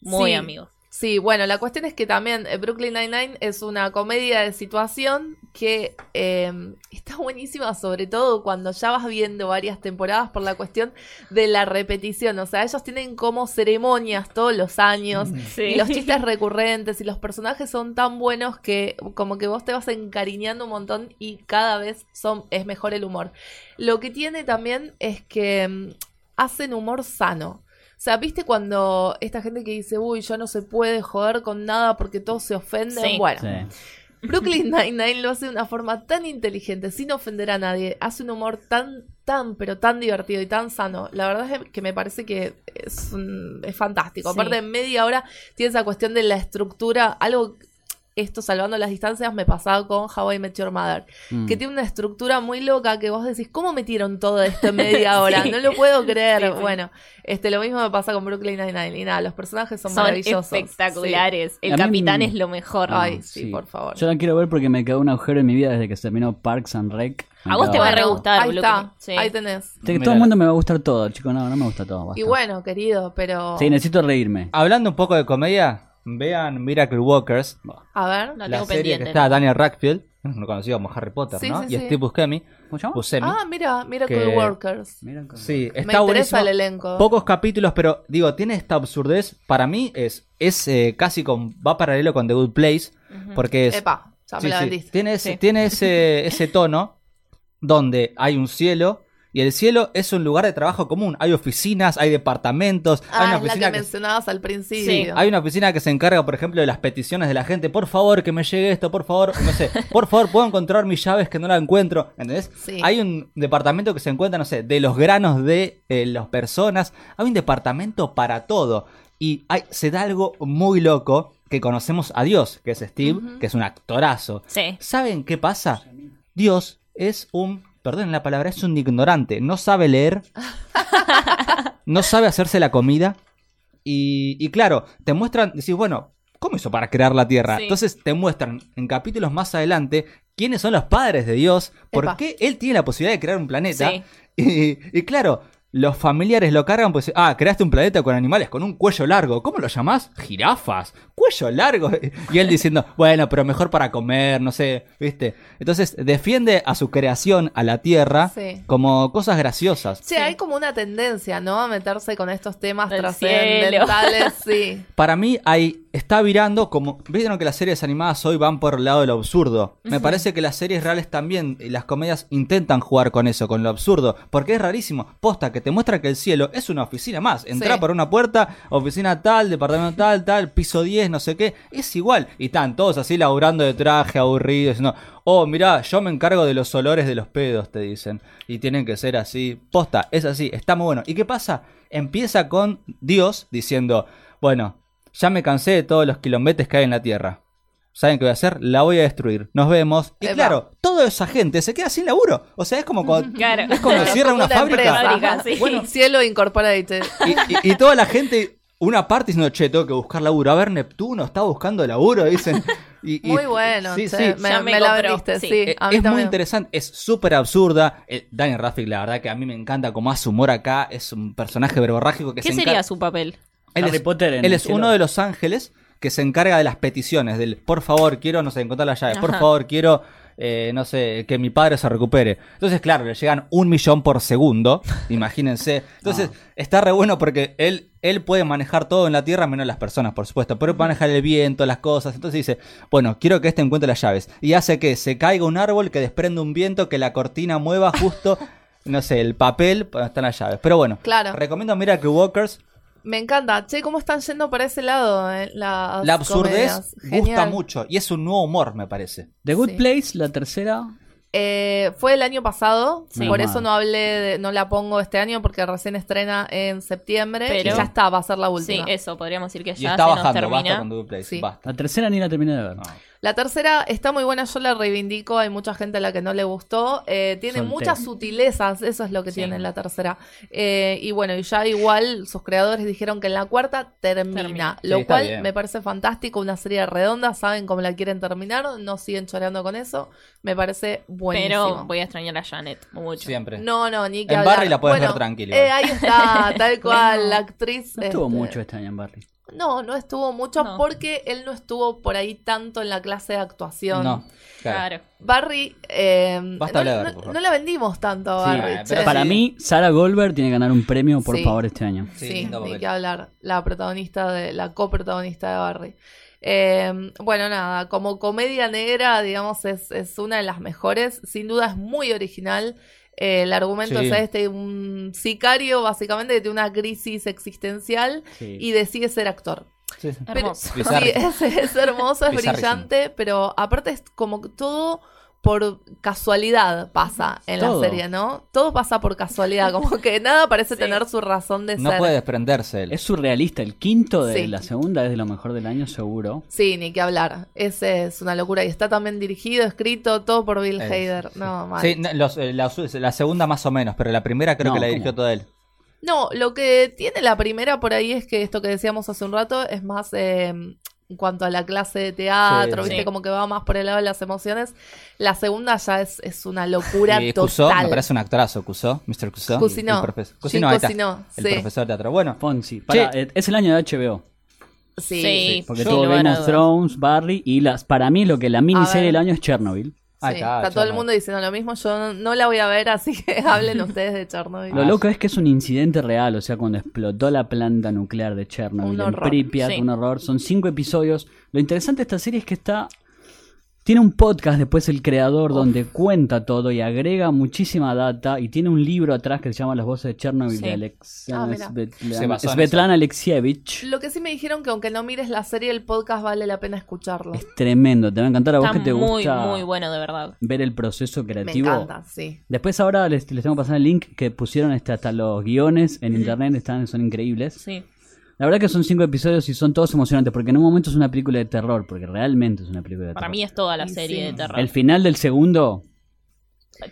Muy amigos. Sí, bueno, la cuestión es que también eh, Brooklyn Nine-Nine es una comedia de situación que eh, está buenísima, sobre todo cuando ya vas viendo varias temporadas por la cuestión de la repetición. O sea, ellos tienen como ceremonias todos los años Sí. y los chistes recurrentes y los personajes son tan buenos que como que vos te vas encariñando un montón y cada vez son, es mejor el humor. Lo que tiene también es que mm, hacen humor sano. O sea, ¿viste cuando esta gente que dice, uy, ya no se puede joder con nada porque todos se ofenden? Sí. Bueno, Sí. Brooklyn Nine-Nine lo hace de una forma tan inteligente, sin ofender a nadie. Hace un humor tan, tan, pero tan divertido y tan sano. La verdad es que me parece que es, un- es fantástico. Sí. Aparte, en media hora tiene esa cuestión de la estructura, algo... Esto, salvando las distancias, me pasaba con How I Met Your Mother. Mm. Que tiene una estructura muy loca que vos decís, ¿cómo metieron todo esto en media hora? No lo puedo creer. Sí, sí. Bueno, este lo mismo me pasa con Brooklyn Nine-Nine. Y nada, los personajes son, Son maravillosos. espectaculares. El capitán me- es lo mejor. Ay, sí, por favor. Yo la quiero ver porque me quedó un agujero en mi vida desde que se terminó Parks and Rec. A vos te va a re gustar, Ahí está, Sí. ahí tenés. Que todo el mundo me va a gustar todo, chicos. No, no me gusta todo. basta. Y bueno, querido, pero... Sí, necesito reírme. Hablando un poco de comedia, vean Miracle Walkers, A ver. La la tengo serie pendiente. que está Daniel Radcliffe, no conocido como Harry Potter, Sí, ¿no? sí, y sí. Steve Buscemi. ¿Cómo se llama? Buscemi. Ah, mira, mira Que- Workers. Sí, Me está interesa buenísimo. el elenco. Pocos capítulos, pero digo, tiene esta absurdez. Para mí es, es eh, casi con, va paralelo con The Good Place, Ujú. porque es... Epa, ya me la sí. vendiste. Tiene, ese, Sí. tiene ese, ese tono donde hay un cielo y el cielo es un lugar de trabajo común. Hay oficinas, hay departamentos, hay Ah, una es la que que, mencionabas al principio. Sí, hay una oficina que se encarga, por ejemplo, de las peticiones de la gente. Por favor, que me llegue esto, por favor, no sé, por favor, puedo encontrar mis llaves que no la encuentro. ¿Entendés? Sí. Hay un departamento que se encuentra, no sé, de los granos de eh, las personas. Hay un departamento para todo. Y hay, se da algo muy loco que conocemos a Dios, que es Steve, que es un actorazo. Sí. ¿Saben qué pasa? Dios es un, perdón la palabra, es un ignorante. No sabe leer, no sabe hacerse la comida. Y, y claro, te muestran, decís, bueno, ¿cómo hizo para crear la tierra? Sí. Entonces te muestran en capítulos más adelante quiénes son los padres de Dios, por Epa. qué él tiene la posibilidad de crear un planeta. Sí. Y, y claro, los familiares lo cargan, pues, ah, creaste un planeta con animales con un cuello largo. ¿Cómo lo llamás? Jirafas. Cuello largo. Y él diciendo, bueno, pero mejor para comer, no sé, ¿viste? Entonces defiende a su creación, a la Tierra, Sí. como cosas graciosas. Sí, hay como una tendencia, ¿no? A meterse con estos temas Del trascendentales, sí. Para mí hay, está virando como... Vieron que las series animadas hoy van por el lado de lo absurdo. Me parece que las series reales también, y las comedias intentan jugar con eso, con lo absurdo. Porque es rarísimo. Posta, que te muestra que el cielo es una oficina más. Entra Sí. por una puerta, oficina tal, departamento tal, tal, piso 10, no sé qué. Es igual. Y están todos así laburando de traje, aburridos, diciendo... Oh, mirá, yo me encargo de los olores de los pedos, te dicen. Y tienen que ser así. Posta, es así, está muy bueno. ¿Y qué pasa? Empieza con Dios diciendo, bueno, ya me cansé de todos los kilómetros que hay en la Tierra. ¿Saben qué voy a hacer? La voy a destruir. Nos vemos. Y Epa. claro, toda esa gente se queda sin laburo. O sea, es como cuando, Claro. es cuando Claro, cierra como una una fábrica. Fábrica, sí. Bueno, Cielo Incorporated. y, y- y toda la gente, una parte diciendo, che, tengo que buscar laburo. A ver, Neptuno está buscando laburo, dicen. Y- y- Muy bueno, Sí, sí. me, Ya me me la vendiste, sí. sí. Eh, a mí es muy interesante, es súper absurda. Eh, Daniel Radcliffe, la verdad que a mí me encanta como hace humor acá. Es un personaje verborrágico que ¿Qué se sería su papel? Él Harry es, Potter en él el es cielo. uno de los ángeles que se encarga de las peticiones, del por favor, quiero, no sé, encontrar la llave, por Ajá. favor, quiero, eh, no sé, que mi padre se recupere. Entonces, claro, le llegan un millón por segundo, imagínense. Entonces, está re bueno porque él, él puede manejar todo en la Tierra, menos las personas, por supuesto, pero puede manejar el viento, las cosas. Entonces dice, bueno, quiero que este encuentre las llaves. Y hace que se caiga un árbol, que desprende un viento, que la cortina mueva justo, no sé, el papel, para donde están las llaves. Pero bueno, Claro. recomiendo Miracle Walkers. Me encanta. Che, ¿cómo están yendo para ese lado? eh, las La absurdez gusta mucho y es un nuevo humor, me parece. The Good Sí. Place, la tercera. Eh, fue el año pasado, Sí. por eso no hablé, de- no la pongo este año porque recién estrena en septiembre Pero- y ya está, va a ser la Sí, última. eso, podríamos decir que Y ya está se nos bajando, basta termina. con The Good Place, Sí. basta. La tercera ni la terminé de ver. No. La tercera está muy buena, yo la reivindico, hay mucha gente a la que no le gustó. Eh, tiene Solté. muchas sutilezas, eso es lo que Sí. tiene la tercera. Eh, y bueno, y ya igual sus creadores dijeron que en la cuarta termina, Termina. lo Sí, cual me parece fantástico, una serie redonda, saben cómo la quieren terminar, no siguen choreando con eso, me parece buenísimo. Pero voy a extrañar a Janet mucho. Siempre. No, no, ni que En hablar. Barry la puedes Bueno, ver tranquila. eh, ahí está, tal cual, la actriz. No estuvo este, mucho este año en Barry. No, no estuvo mucho No. porque él no estuvo por ahí tanto en la clase de actuación. No, claro. Claro. Barry, eh, Basta no, hablar, no- la vendimos tanto a Sí, Barry. eh, pero Para sí. mí, Sarah Goldberg tiene que ganar un premio, por Sí. favor, este año. Sí, Sí, lindo ni papel. que hablar. La protagonista de, la coprotagonista de Barry. Eh, bueno, nada, como comedia negra, digamos, es, es una de las mejores. Sin duda es muy original. Eh, el argumento Sí. es este, un sicario básicamente que tiene una crisis existencial Sí. y decide ser actor. Sí. Pero- Hermoso. sí, Bizarro. es, es hermoso, es brillante, pero aparte es como que todo por casualidad pasa en Todo. la serie, ¿no? Todo pasa por casualidad, como que nada parece Sí. tener su razón de No ser. puede desprenderse él. Es surrealista. El quinto de Sí. la segunda es de lo mejor del año, seguro. Sí, ni que hablar. Ese es una locura. Y está también dirigido, escrito, todo por Bill Es- Hader. No, mal. Sí, no, los- eh, la, la segunda más o menos, pero la primera creo No, que la ¿cómo? dirigió todo él. No, lo que tiene la primera por ahí es que esto que decíamos hace un rato es más eh, en cuanto a la clase de teatro, Sí, ¿viste? sí. Como que va más por el lado de las emociones. La segunda ya es, es una locura Y Cusó, total. me parece un actorazo, Cusó, Mr. Cusó. Cusinó. El Sí, Cusinó, sí. profesor de teatro. Bueno, Fonsi. Che. eh, es el año de HBO. Sí. Sí. Porque tuvo Game of. Thrones, Barry y las para mí lo que la miniserie del año es Chernobyl. Sí, está, está, todo el mundo diciendo lo mismo. Yo no, no la voy a ver, así que hablen ustedes de Chernobyl. Lo Ah, loco es que es un incidente real, o sea, cuando explotó la planta nuclear de Chernobyl Un en horror. Pripyat, Sí. un horror. Son cinco episodios. Lo interesante de esta serie es que está tiene un podcast después el creador donde cuenta todo y agrega muchísima data y tiene un libro atrás que se llama Las voces de Chernobyl Sí. de Alex Ah, en Svetlana Alexievich. Lo que sí me dijeron que aunque no mires la serie, el podcast vale la pena escucharlo. Es tremendo, te va a encantar a vos Está que te muy, gusta muy bueno, de verdad. ver el proceso Me creativo. encanta, sí. Después ahora les, les tengo que pasar el link que pusieron este, hasta los guiones en internet, están, son increíbles. Sí. La verdad que son cinco episodios y son todos emocionantes, porque en un momento es una película de terror, porque realmente es una película de Para terror. mí es toda la serie sí. de terror. El final del segundo,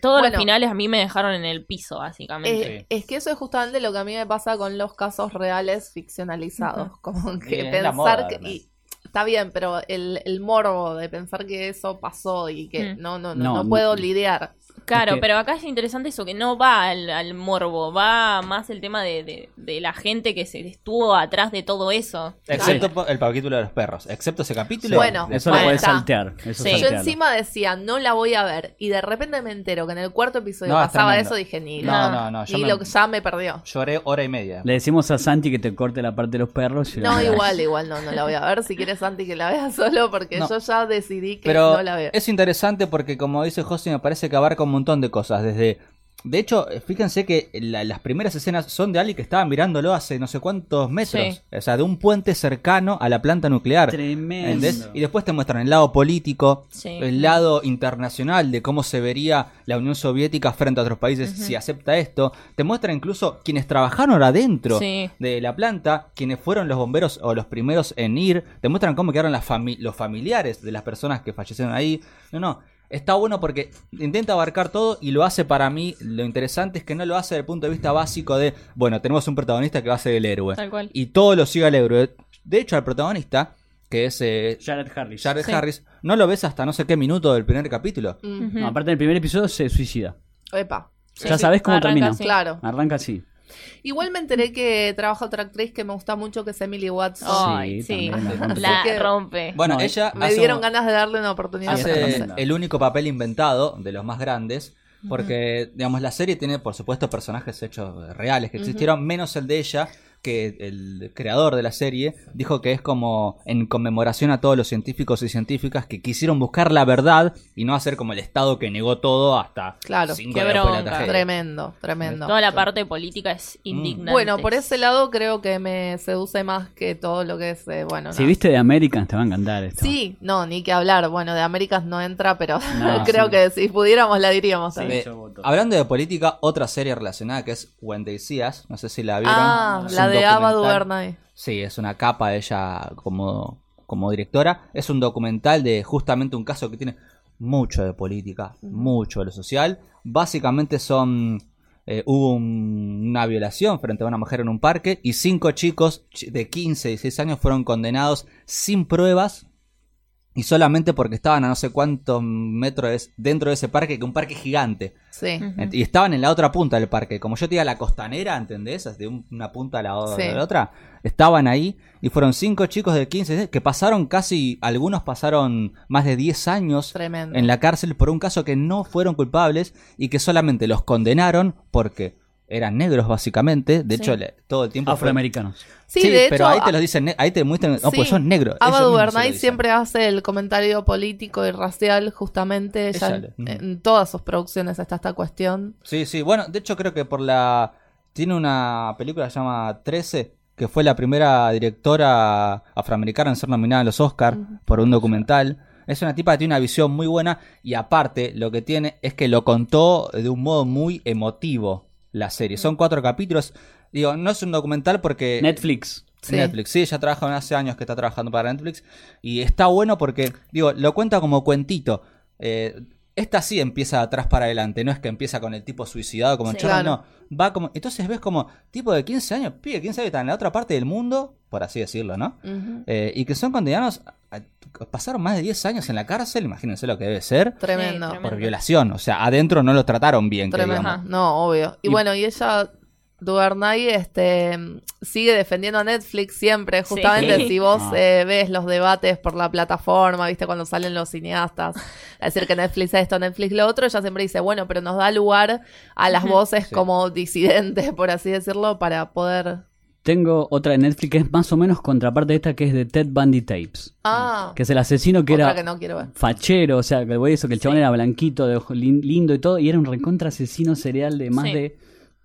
Todos Bueno. los finales a mí me dejaron en el piso, básicamente. Eh, Es que eso es justamente lo que a mí me pasa con los casos reales ficcionalizados. Como que pensar moda, que. y está bien, pero el, el morbo de pensar que eso pasó y que Mm. no, no, no, No, no no. puedo lidiar. Claro, Es que- pero acá es interesante eso, que no va al, al morbo, va más el tema de, de- de la gente que se estuvo atrás de todo eso. excepto el capítulo de los perros. Excepto ese capítulo. Bueno, eso Bueno, lo puedes saltear. Eso Sí. Yo encima decía, no la voy a ver. Y de repente me entero que en el cuarto episodio No, pasaba eso. Dije, ni, No, no, no, yo ni me- lo que ya me perdió. Lloré hora y media. Le decimos a Santi que te corte la parte de los perros. y No, igual, igual no, no la voy a ver. Si quieres, Santi, que la vea solo, porque No. yo ya decidí que Pero no la veo. es interesante porque, como dice José, me parece que abarca un montón de cosas. Desde. De hecho, fíjense que la- las primeras escenas son de alguien que estaba mirándolo hace no sé cuántos metros. Sí. O sea, de un puente cercano a la planta nuclear. Tremendo. ¿Entendés? Y después te muestran el lado político, Sí. el lado internacional de cómo se vería la Unión Soviética frente a otros países si acepta esto. Te muestran incluso quienes trabajaron adentro Sí. de la planta, quienes fueron los bomberos o los primeros en ir. Te muestran cómo quedaron las fami- los familiares de las personas que fallecieron ahí. No, no. Está bueno porque intenta abarcar todo y lo hace para mí. Lo interesante es que no lo hace desde el punto de vista básico de, bueno, tenemos un protagonista que va a ser el héroe. Tal cual. Y todo lo sigue al héroe. De hecho, al protagonista, que es eh, Jared Harris. Jared Sí. Harris, no lo ves hasta no sé qué minuto del primer capítulo. No, aparte del primer episodio se suicida. Epa. Sí, ya sí. sabes cómo Arranca termina. así. Claro. Arranca así. Igual me enteré que trabaja otra actriz que me gusta mucho, que es Emily Watson. Ay, Sí, la rompe. La Así que- rompe. Bueno, No, ella me hace, dieron un- ganas de darle una oportunidad. Hace- el único papel inventado de los más grandes. Porque, digamos, la serie tiene, por supuesto, personajes hechos reales que existieron, menos el de ella, que el creador de la serie dijo que es como en conmemoración a todos los científicos y científicas que quisieron buscar la verdad y no hacer como el Estado que negó todo hasta Claro, cinco qué años de la. Tremendo, tremendo. Toda la parte política es indignante. Bueno, por ese lado creo que me seduce más que todo lo que es, eh, bueno, Si no. viste de Americans, te va a encantar esto. Sí, no, ni que hablar. Bueno, de Américas no entra, pero No, creo sí. que si pudiéramos la diríamos también. Eh, hablando de política, otra serie relacionada que es When They See Us, no sé si la vieron. Ah, Es Sí, es una capa de ella como, como directora. Es un documental de justamente un caso que tiene mucho de política, mucho de lo social. Básicamente son... eh, hubo un- una violación frente a una mujer en un parque y cinco chicos ch- de 15 y 16 años fueron condenados sin pruebas y solamente porque estaban a no sé cuántos metros es- dentro de ese parque, que un parque gigante. Sí. Y estaban en la otra punta del parque. Como yo te diga la costanera, ¿entendés? De un- una punta a la, Sí. a la otra. Estaban ahí y fueron cinco chicos de 15 que pasaron casi, algunos pasaron más de 10 años Tremendo. en la cárcel por un caso que no fueron culpables y que solamente los condenaron porque eran negros básicamente. De Sí. hecho, le- todo el tiempo... fue- Afroamericanos. Sí, Sí, de pero hecho, ahí te lo dicen, ne- ahí te muestran, no, Sí. pues son negros. Ava DuVernay dicen. siempre hace el comentario político y racial, justamente. Ella, Ella en, le- en todas sus producciones está esta cuestión. Sí, sí. Bueno, de hecho creo que por la... Tiene una película que se llama 13, que fue la primera directora afroamericana en ser nominada a los Oscars por un documental. Es una tipa que tiene una visión muy buena y aparte lo que tiene es que lo contó de un modo muy emotivo la serie. Son cuatro capítulos. Digo, no es un documental porque... Netflix. Sí. Netflix, sí, ella trabaja hace años que está trabajando para Netflix y está bueno porque, digo, lo cuenta como cuentito. Eh, esta sí empieza de atrás para adelante, no es que empieza con el tipo suicidado como en Claro. no. Va como, entonces ves como tipo de 15 años, pibe, 15 años que están en la otra parte del mundo, por así decirlo, ¿no? Eh, y que son condenados, a- pasaron más de 10 años en la cárcel, imagínense lo que debe ser, Tremendo. Por violación, o sea, adentro no lo trataron bien, que Tremendo. digamos. No, obvio. Y, Y- bueno, y ella, Duvernay, este, sigue defendiendo a Netflix siempre. Justamente Sí. si vos Ah. eh, ves los debates por la plataforma, viste, cuando salen los cineastas, a decir que Netflix esto, Netflix lo otro, ella siempre dice, bueno, pero nos da lugar a las voces Sí. como disidentes, por así decirlo, para poder... Tengo otra de Netflix que es más o menos contraparte de esta que es de Ted Bundy Tapes. Ah, Que es el asesino que otra era que no quiero ver. fachero, o sea, que el güey eso, que el chabón era blanquito, de ojo lin- lindo y todo, y era un recontra asesino serial de más Sí. de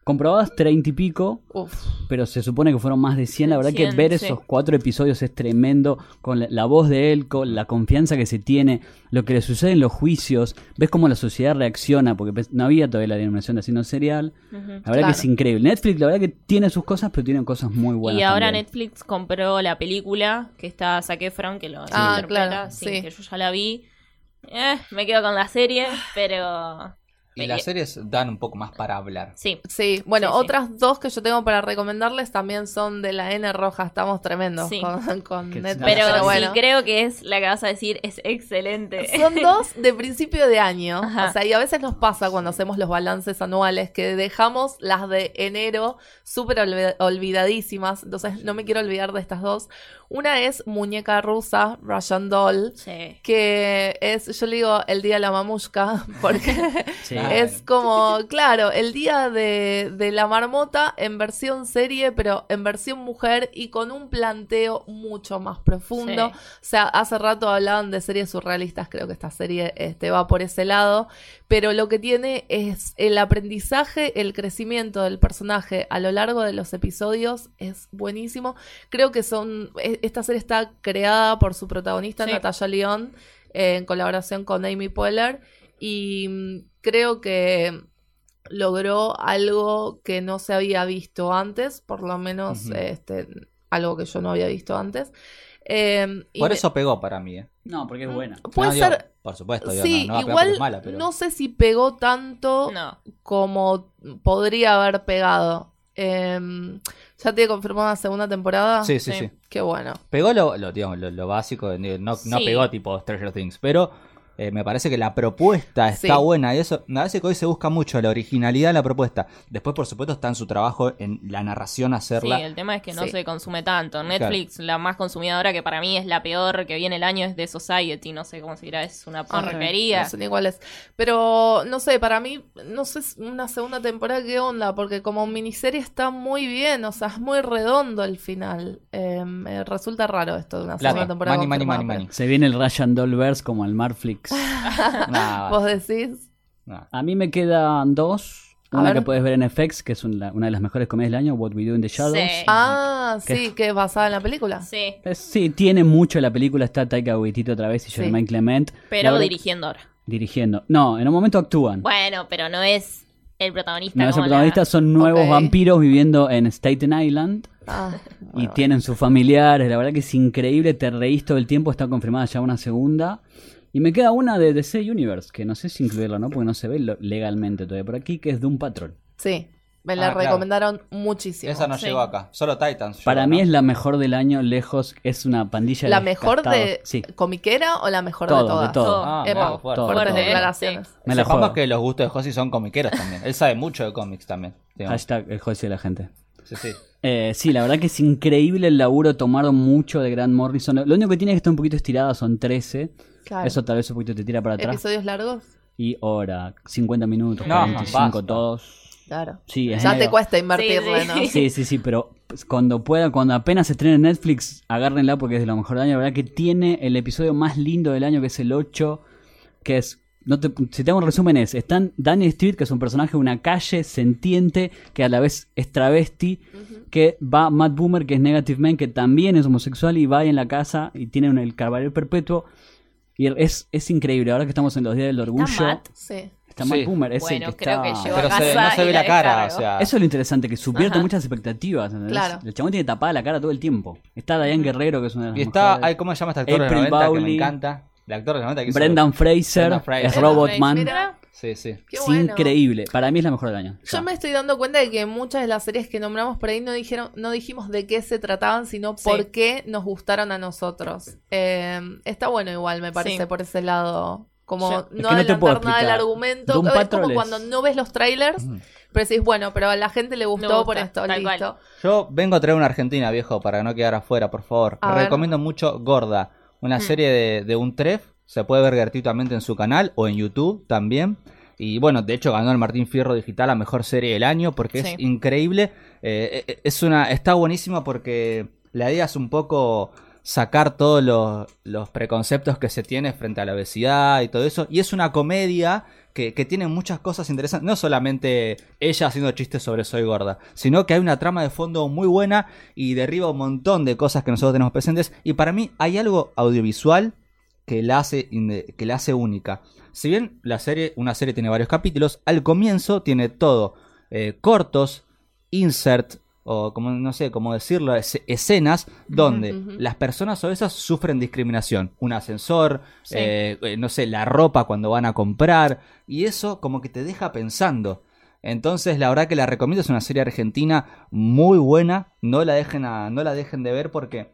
comprobadas treinta y pico, Uf, pero se supone que fueron más de 100. La verdad que 100, ver sí. esos cuatro episodios es tremendo, con la, la voz de él, con la confianza que se tiene, lo que le sucede en los juicios, ves cómo la sociedad reacciona, porque pues, no había todavía la denominación de asesino serial. La verdad Claro. que es increíble. Netflix, la verdad que tiene sus cosas, pero tiene cosas muy buenas. Y ahora también. Netflix compró la película que está Zac Efron, que lo Ah, interpreta, claro, sí, sí. que yo ya la vi. Eh, me quedo con la serie, pero... Y las series dan un poco más para hablar. Sí, Sí, bueno, Sí, sí. otras dos que yo tengo para recomendarles también son de la N roja, estamos tremendos Sí. con, Netflix, pero, pero sí, bueno. creo que es la que vas a decir, es excelente. Son dos de principio de año. Ajá. O sea, y a veces nos pasa cuando hacemos los balances anuales que dejamos las de enero súper olvi- olvidadísimas. Entonces, no me quiero olvidar de estas dos. Una es Muñeca Rusa, Russian Doll, Sí. que es, yo le digo, el día de la mamushka, porque Sí. Es como, claro, el día de, de la marmota en versión serie, pero en versión mujer y con un planteo mucho más profundo. Sí. O sea, hace rato hablaban de series surrealistas, creo que esta serie este, va por ese lado, pero lo que tiene es el aprendizaje, el crecimiento del personaje a lo largo de los episodios es buenísimo. Creo que son, e- esta serie está creada por su protagonista, Sí. Natalia León, eh, en colaboración con Amy Poehler, y mm, creo que logró algo que no se había visto antes, por lo menos este, algo que yo no había visto antes. Eh, y Por me- eso pegó para mí. ¿eh? No, porque es buena. puede No, digo, ser, por supuesto, digo, sí, no, no igual es mala, pero... no sé si pegó tanto No. como podría haber pegado. Eh, ¿Ya tiene confirmada una segunda temporada? Sí, sí, Sí. sí. Qué bueno. Pegó lo, lo, digamos, lo, lo básico, no, no Sí. pegó tipo Stranger Things, pero Eh, me parece que la propuesta está Sí. buena y eso, me parece que hoy se busca mucho la originalidad de la propuesta. Después, por supuesto, está en su trabajo en la narración hacerla. Sí, el tema es que no Sí. se consume tanto. Netflix, la más consumida ahora, que para mí es la peor que viene el año, es The Society. No sé cómo se dirá, es una porquería. No son iguales. Pero, no sé, para mí, no sé, es una segunda temporada, ¿qué onda? Porque como miniserie está muy bien, o sea, es muy redondo el final. Eh, me resulta raro esto de una Plata, segunda temporada. money, money, money, money. Se viene el Ryan Dollverse como el Marflix. Nah, ¿Vos decís? nah. A mí me quedan dos. A Una ver. que puedes ver en FX, que es una, una de las mejores comedias del año, What We Do in the Shadows. Sí. Ah, sí, que es basada en la película. Sí, Es- sí, tiene mucho la película, está Taika Waititi otra vez y Sí. Jermaine Clement. Pero verdad- dirigiendo ahora. Dirigiendo. No, en un momento actúan. Bueno, pero no es el protagonista. no es el la- protagonista, son nuevos vampiros viviendo en Staten Island. Ah, Y bueno. tienen sus familiares, la verdad que es increíble, te reís todo el tiempo, está confirmada ya una segunda. Y me queda una de DC Universe, que no sé si incluirla o no, porque no se ve legalmente todavía por aquí, que es Doom Patrol. Sí, me la Ah, claro. recomendaron muchísimo. Esa no Sí. llegó acá, solo Titans. llegó, Para ¿no? mí es la mejor del año, lejos, es una pandilla ¿La de mejor de. Sí, comiquera o la mejor Todo, de de todas? todo. Ah, Epa, no, fuerte. todo. fuertes Fuerte, ¿eh? declaraciones. me la Sepamos que los gustos de Josie son comiqueros también. Él sabe mucho de cómics también. digamos. Hashtag el juez de la gente. Sí, sí. Eh, sí, la verdad que es increíble el laburo, tomaron mucho de Grant Morrison. Lo único que tiene es que estar un poquito estirada, son 13. Claro. Eso tal vez un poquito te tira para atrás. ¿Episodios largos? Y hora, 50 minutos, No, 45 basta. todos. Claro. Sí, es Ya te cuesta invertirle, Sí, ¿no? sí. Sí, sí, sí, pero cuando pueda, cuando apenas se estrene en Netflix, agárrenla porque es de lo mejor del año. La verdad que tiene el episodio más lindo del año, que es el 8, que es... No te, si te hago un resumen es, están Danny Street, que es un personaje de una calle sentiente, que a la vez es travesti, que va Matt Boomer, que es Negative Man, que también es homosexual y va en la casa y tiene un, el carvalho perpetuo. Y es, es increíble, ahora que estamos en los días del orgullo, Matt? Sí. está Matt Sí. Boomer, es Bueno, el que creo está... que llegó Pero a se- no se ve la la cara, o sea. Eso es lo interesante, que subvierte Ajá. muchas expectativas. ¿entendés? Claro. El chabón tiene tapada la cara todo el tiempo. Está Diane Guerrero, que es una de las Y está, mejores. ay, ¿cómo se llama este actor de April los 90 que Bowley. me encanta? El actor de los 90 que hizo- Brendan Fraser, Brendan Fraser. es Brendan Robotman. Fraser, mira. Sí, sí. Qué Es bueno. increíble. Para mí es la mejor del año. Yo me estoy dando cuenta de que muchas de las series que nombramos por ahí no dijeron, no dijimos de qué se trataban, sino Sí. por qué nos gustaron a nosotros. Eh, está bueno igual, me parece, Sí. por ese lado. Como Yo- Es no que no te adelantar puedo nada del explicar. argumento. Doom es Patrol como es- cuando no ves los trailers, pero decís, bueno, pero a la gente le gustó gusta, por esto, tal listo. Yo vengo a traer una Argentina, viejo, para no quedar afuera, por favor. A ver. Recomiendo mucho Gorda, una Mm. serie de, de un tref. Se puede ver gratuitamente en su canal o en YouTube también. Y bueno, de hecho ganó el Martín Fierro Digital a mejor serie del año porque Sí. es increíble. Eh, eh, es una, está buenísima porque la idea es un poco sacar todos los, los preconceptos que se tiene frente a la obesidad y todo eso. Y es una comedia que, que tiene muchas cosas interesantes. No solamente ella haciendo chistes sobre soy gorda, sino que hay una trama de fondo muy buena y derriba un montón de cosas que nosotros tenemos presentes. Y para mí hay algo audiovisual que la hace, que la hace única. Si bien la serie, una serie tiene varios capítulos, al comienzo tiene todo. eh, cortos, insert, o como no sé cómo decirlo, es- escenas donde las personas obesas sufren discriminación. Un ascensor, Sí. eh, eh, no sé, la ropa cuando van a comprar. Y eso como que te deja pensando. Entonces, la verdad que la recomiendo, es una serie argentina muy buena. No la dejen, a- no la dejen de ver porque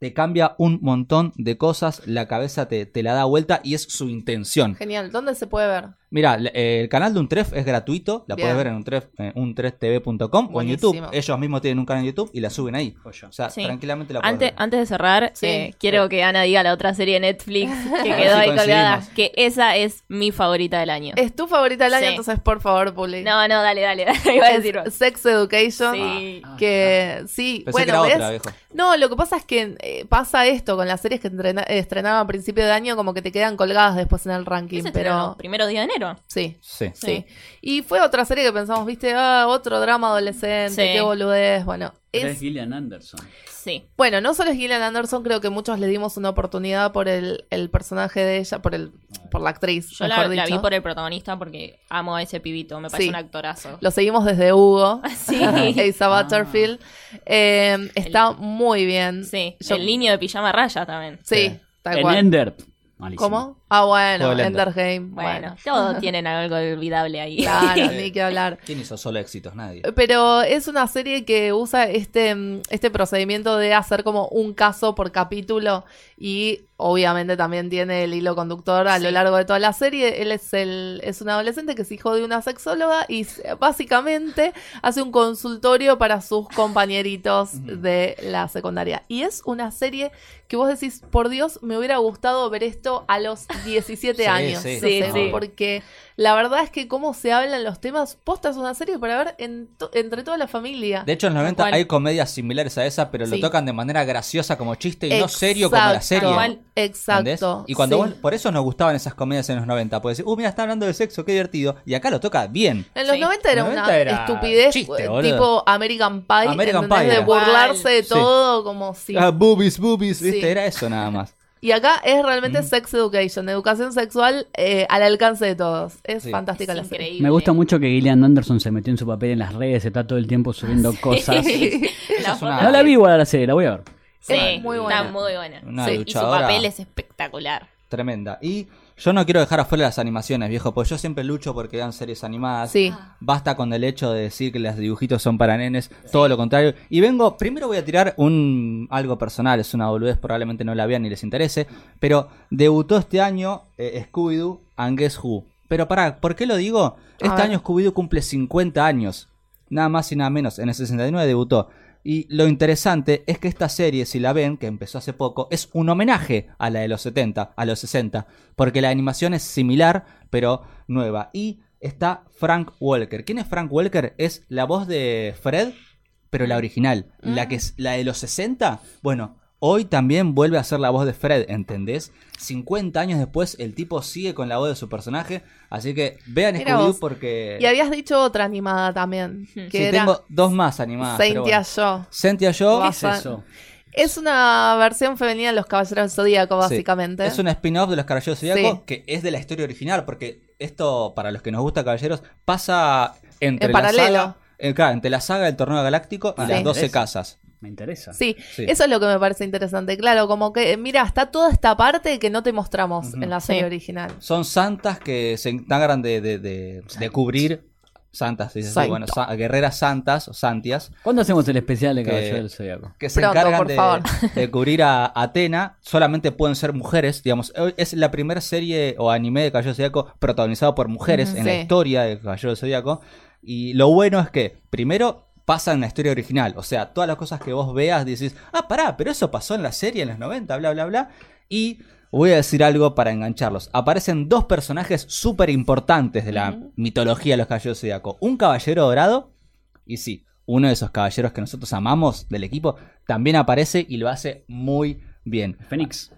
te cambia un montón de cosas, la cabeza te, te la da vuelta y es su intención. Genial. ¿Dónde se puede ver? Mira, el canal de Untref es gratuito, la Bien. puedes ver en untref, eh, untreftv.com o en. YouTube. Ellos mismos tienen un canal en YouTube y la suben ahí. O sea, Sí. tranquilamente la puedes Antes, ver. antes de cerrar, Sí. eh, quiero que Ana diga la otra serie de Netflix que quedó si ahí colgada, que esa es mi favorita del año. Es tu favorita del año, entonces por favor, Puli. No, no, dale, dale, dale, iba a decir. Sex Education. Sí. Que sí, Pensé que bueno, era ¿ves? otra, viejo. No, lo que pasa es que eh, pasa esto con las series que entrena- estrenaban a principio de año, como que te quedan colgadas después en el ranking. Pero estrenó primero día de enero. Sí, Sí. sí. Y fue otra serie que pensamos, viste, ah, otro drama adolescente, Sí. qué boludez. Bueno, Pero es es. Gillian Anderson. Sí. Bueno, no solo es Gillian Anderson, creo que muchos le dimos una oportunidad por el, el personaje de ella, por el por la actriz, Yo mejor la, la dicho. vi por el protagonista porque amo a ese pibito, me parece Sí. un actorazo. Lo seguimos desde Hugo. Sí. Asa Butterfield. Eh, está muy bien. Sí, Yo- el niño de pijama raya también. Sí, tal En cual. Ender. Malísimo. ¿Cómo? Ah, bueno. Ender Game. Bueno, Bueno, todos tienen algo olvidable ahí. claro, ni que hablar. ¿Quién hizo solo éxitos? Nadie. Pero es una serie que usa este, mm, este procedimiento de hacer como un caso por capítulo y obviamente también tiene el hilo conductor a lo largo de toda la serie. Él es, el, es un adolescente que es hijo de una sexóloga y básicamente hace un consultorio para sus compañeritos de la secundaria. Y es una serie que vos decís, por Dios, me hubiera gustado ver esto a los 17 Sí, años. sí. no Sí, sé, sí. Porque la verdad es que cómo se hablan los temas, posta es una serie para ver en to- entre toda la familia. De hecho, en los 90 cual. hay comedias similares a esa, pero Sí. lo tocan de manera graciosa como chiste y no serio como la serie. Igual. ¿entendés? Exacto. Y cuando sí. vos- por eso nos gustaban esas comedias en los 90, porque decís, uh, mira, está hablando de sexo, qué divertido. Y acá lo toca bien. En los Sí. 90 era una 90 era estupidez chiste, eh, tipo American Pie, American de burlarse de Sí. todo como si... Ah, boobies, boobies, ¿viste? Era eso nada más. Y acá es realmente sex education, educación sexual eh, al alcance de todos. Es Sí. fantástica Es la serie. increíble. Me gusta mucho que Gillian Anderson se metió en su papel en las redes, está todo el tiempo subiendo cosas. La una- No la vi igual a la serie, la voy a ver. Sí, Es muy buena. está muy buena. Una Sí, y su papel es espectacular. Tremenda. Y yo no quiero dejar afuera las animaciones, viejo, porque yo siempre lucho porque vean series animadas. Sí. Basta con el hecho de decir que los dibujitos son para nenes, todo lo contrario. Y vengo, primero voy a tirar un algo personal, es una boludez, probablemente no la vean ni les interese, pero debutó este año eh, Scooby-Doo and Guess Who. Pero pará, ¿por qué lo digo? Este año Scooby-Doo cumple 50 años, nada más y nada menos, en el 69 debutó. Y lo interesante es que esta serie, si la ven, que empezó hace poco, es un homenaje a la de los 70, a los 60, porque la animación es similar, pero nueva. Y está Frank Walker. ¿Quién es Frank Walker? Es la voz de Fred, pero la original. La que es la de los 60, bueno, hoy también vuelve a ser la voz de Fred, ¿entendés? 50 años después el tipo sigue con la voz de su personaje, así que vean Scooby-Doo porque... Y habías dicho otra animada también, que Sí, era tengo dos más animadas. bueno. Yo. Sentia yo ¿Qué ¿Qué es eso? Es una versión femenina de los Caballeros del Zodíaco, Sí. básicamente. Es un spin-off de los Caballeros Zodíaco Sí. que es de la historia original, porque esto, para los que nos gusta Caballeros, pasa entre En la paralelo. saga, eh, claro, entre la saga del Torneo Galáctico y Ah, las sí. 12 Eso. casas. Me interesa. Sí, Sí. eso es lo que me parece interesante. Claro, como que, mira, está toda esta parte que no te mostramos en la serie Sí. original. Son santas que se encargan de, de, de- de cubrir. Santas, sí, Santo. bueno, sa- guerreras santas o santias. ¿Cuándo hacemos el especial de Que- Caballero del Zodíaco? que se Pronto, encargan por de, favor. de cubrir a Atena. Solamente pueden ser mujeres, digamos. Hoy Es la primera serie o anime de Caballero del Zodíaco protagonizado por mujeres en la historia de Caballero del Zodíaco. Y lo bueno es que, primero, pasa en la historia original. O sea, todas las cosas que vos veas, dices, ah, pará, pero eso pasó en la serie en los 90, bla, bla, bla. Y voy a decir algo para engancharlos. Aparecen dos personajes súper importantes de la mitología de los Caballeros Zodíaco. Un caballero dorado y sí, uno de esos caballeros que nosotros amamos del equipo también aparece y lo hace muy bien. Fénix.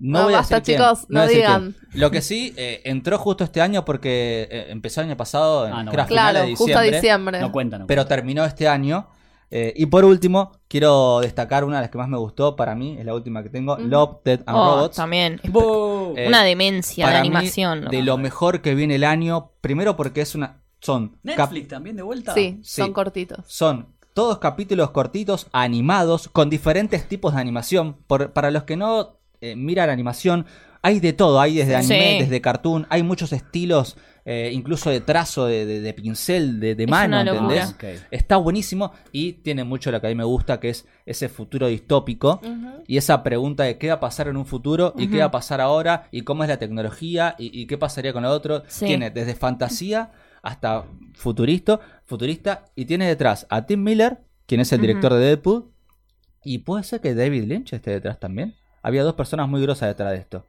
No, voy a basta, decir quién, chicos, no a decir digan. quién. Lo que sí, eh, entró justo este año porque eh, empezó el año pasado, en Ah, no, a Claro, de justo a diciembre. No cuenta, no pero cuenta. terminó este año. Eh, y por último, quiero destacar una de las que más me gustó para mí, es la última que tengo. Love, Death and Oh, Robots. también. Eh, Una demencia de mí, animación. ¿no? de lo mejor que viene el año, primero porque es una... Son Netflix también de vuelta. Sí, Sí. son cortitos. Son todos capítulos cortitos, animados, con diferentes tipos de animación. Por- para los que no eh, miran animación, hay de todo. Hay desde Sí. anime, desde cartoon, hay muchos estilos, eh, incluso de trazo, de, de- de pincel, de, de Es mano. ¿entendés? Está buenísimo y tiene mucho lo que a mí me gusta, que es ese futuro distópico y esa pregunta de qué va a pasar en un futuro y qué va a pasar ahora y cómo es la tecnología y, y qué pasaría con lo otro. Sí. Tiene desde fantasía hasta futurista, futurista y tiene detrás a Tim Miller, quien es el director de Deadpool, y puede ser que David Lynch esté detrás también. Había dos personas muy grosas detrás de esto.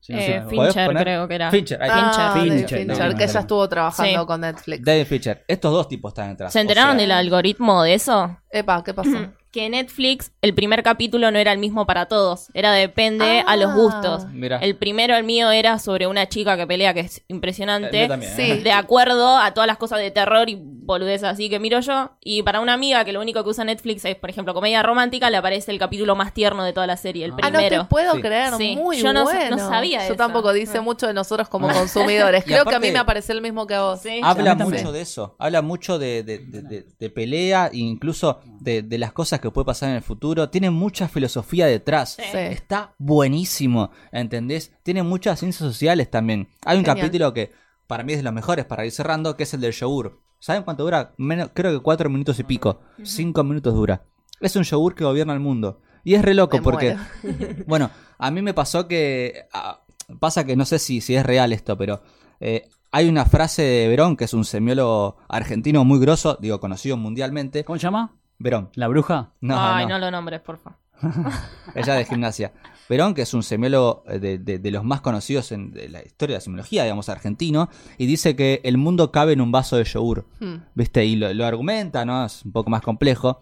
Sí, Eh, sí. ¿Podés Fincher poner? creo que era. Fincher. Ah, Fincher. de Fincher, Fincher, no, que no, no. estuvo trabajando Sí. con Netflix. David Fincher. Estos dos tipos están detrás. ¿Se O enteraron sea, del algoritmo de eso? Epa, ¿qué pasó? Que Netflix, el primer capítulo no era el mismo para todos. Era depende Ah. a los gustos. Mira. El primero, el mío, era sobre una chica que pelea, que es impresionante. mío también, Sí. ¿eh? De acuerdo a todas las cosas de terror y boludez así que miro yo. Y para una amiga que lo único que usa Netflix es, por ejemplo, comedia romántica, le aparece el capítulo más tierno de toda la serie, el Ah, no primero. te puedo Sí. creer, Sí. muy Yo no- no sabía Yo eso. tampoco, dice Ah. mucho de nosotros como consumidores. Creo que a mí me apareció el mismo que a vos. Sí. Habla mucho de eso, habla mucho de, de- de- de- de pelea, e incluso de, de las cosas que puede pasar en el futuro. Tiene mucha filosofía detrás. Sí. Está buenísimo, ¿entendés? Tiene muchas ciencias sociales también. Hay un Genial. capítulo que para mí es de los mejores para ir cerrando, que es el del yogur. ¿Saben cuánto dura? Menos, creo que cuatro minutos y pico. Cinco minutos dura. Es un yogur que gobierna el mundo. Y es re loco Me porque, muero. bueno, a mí me pasó que... pasa que no sé si, si es real esto, pero eh, hay una frase de Verón, que es un semiólogo argentino muy grosso, digo, conocido mundialmente. ¿Cómo se llama? Verón. ¿La bruja? No, Ay, no. no. lo nombres, porfa. Ella de gimnasia. Verón, que es un semiólogo eh, de, de- de los más conocidos en de la historia de la semiología, digamos, argentino, y dice que el mundo cabe en un vaso de yogur. Hmm. ¿Viste? Y lo, lo argumenta, ¿no? Es un poco más complejo.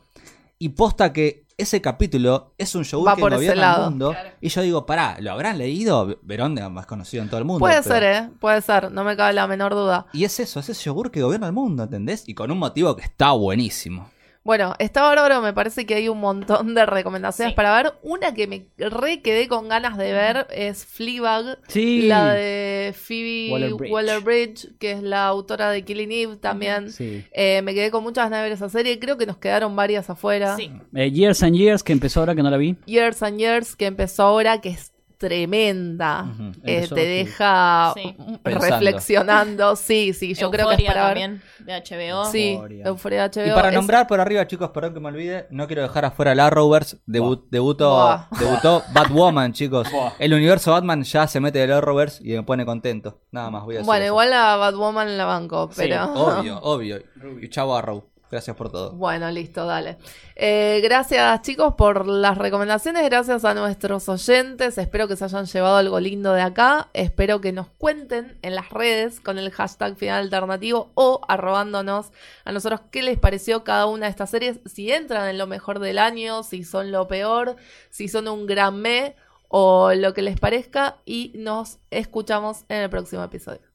Y posta que ese capítulo es un yogur Va que por ese gobierna lado. el mundo. Y yo digo, pará, ¿lo habrán leído? Verón, digamos, más conocido en todo el mundo. Puede pero- ser, ¿eh? Puede ser, no me cabe la menor duda. Y es eso, es ese yogur que gobierna el mundo, ¿entendés? Y con un motivo que está buenísimo. Bueno, está bárbaro, me parece que hay un montón de recomendaciones Sí. para ver. Una que me re quedé con ganas de ver es Fleabag, Sí. la de Phoebe Waller-Bridge. Que es la autora de Killing Eve también. Sí. Eh, me quedé con muchas ganas de ver esa serie, creo que nos quedaron varias afuera. Sí. Eh, Years and Years, que empezó ahora que no la vi. Years and Years, que empezó ahora, que es tremenda. Eh, te sí. deja Sí. reflexionando. Sí, sí, yo creo que es para ver. también, de HBO. Sí, Euphoria. Euforia HBO. Y para es- nombrar por arriba, chicos, perdón que me olvide, no quiero dejar afuera la Arrowverse. Debu- debutó, Buah. debutó Batwoman, chicos. El universo Batman ya se mete del Arrowverse y me pone contento. Nada más voy a decir. Bueno, eso. igual a Batwoman la banco, Sí, pero. obvio, obvio. Y chavo Arrow. Gracias por todo. Bueno, listo, dale. Eh, gracias chicos por las recomendaciones, gracias a nuestros oyentes, espero que se hayan llevado algo lindo de acá, espero que nos cuenten en las redes con el hashtag final alternativo o arrobándonos a nosotros qué les pareció cada una de estas series, si entran en lo mejor del año, si son lo peor, si son un gran me o lo que les parezca y nos escuchamos en el próximo episodio.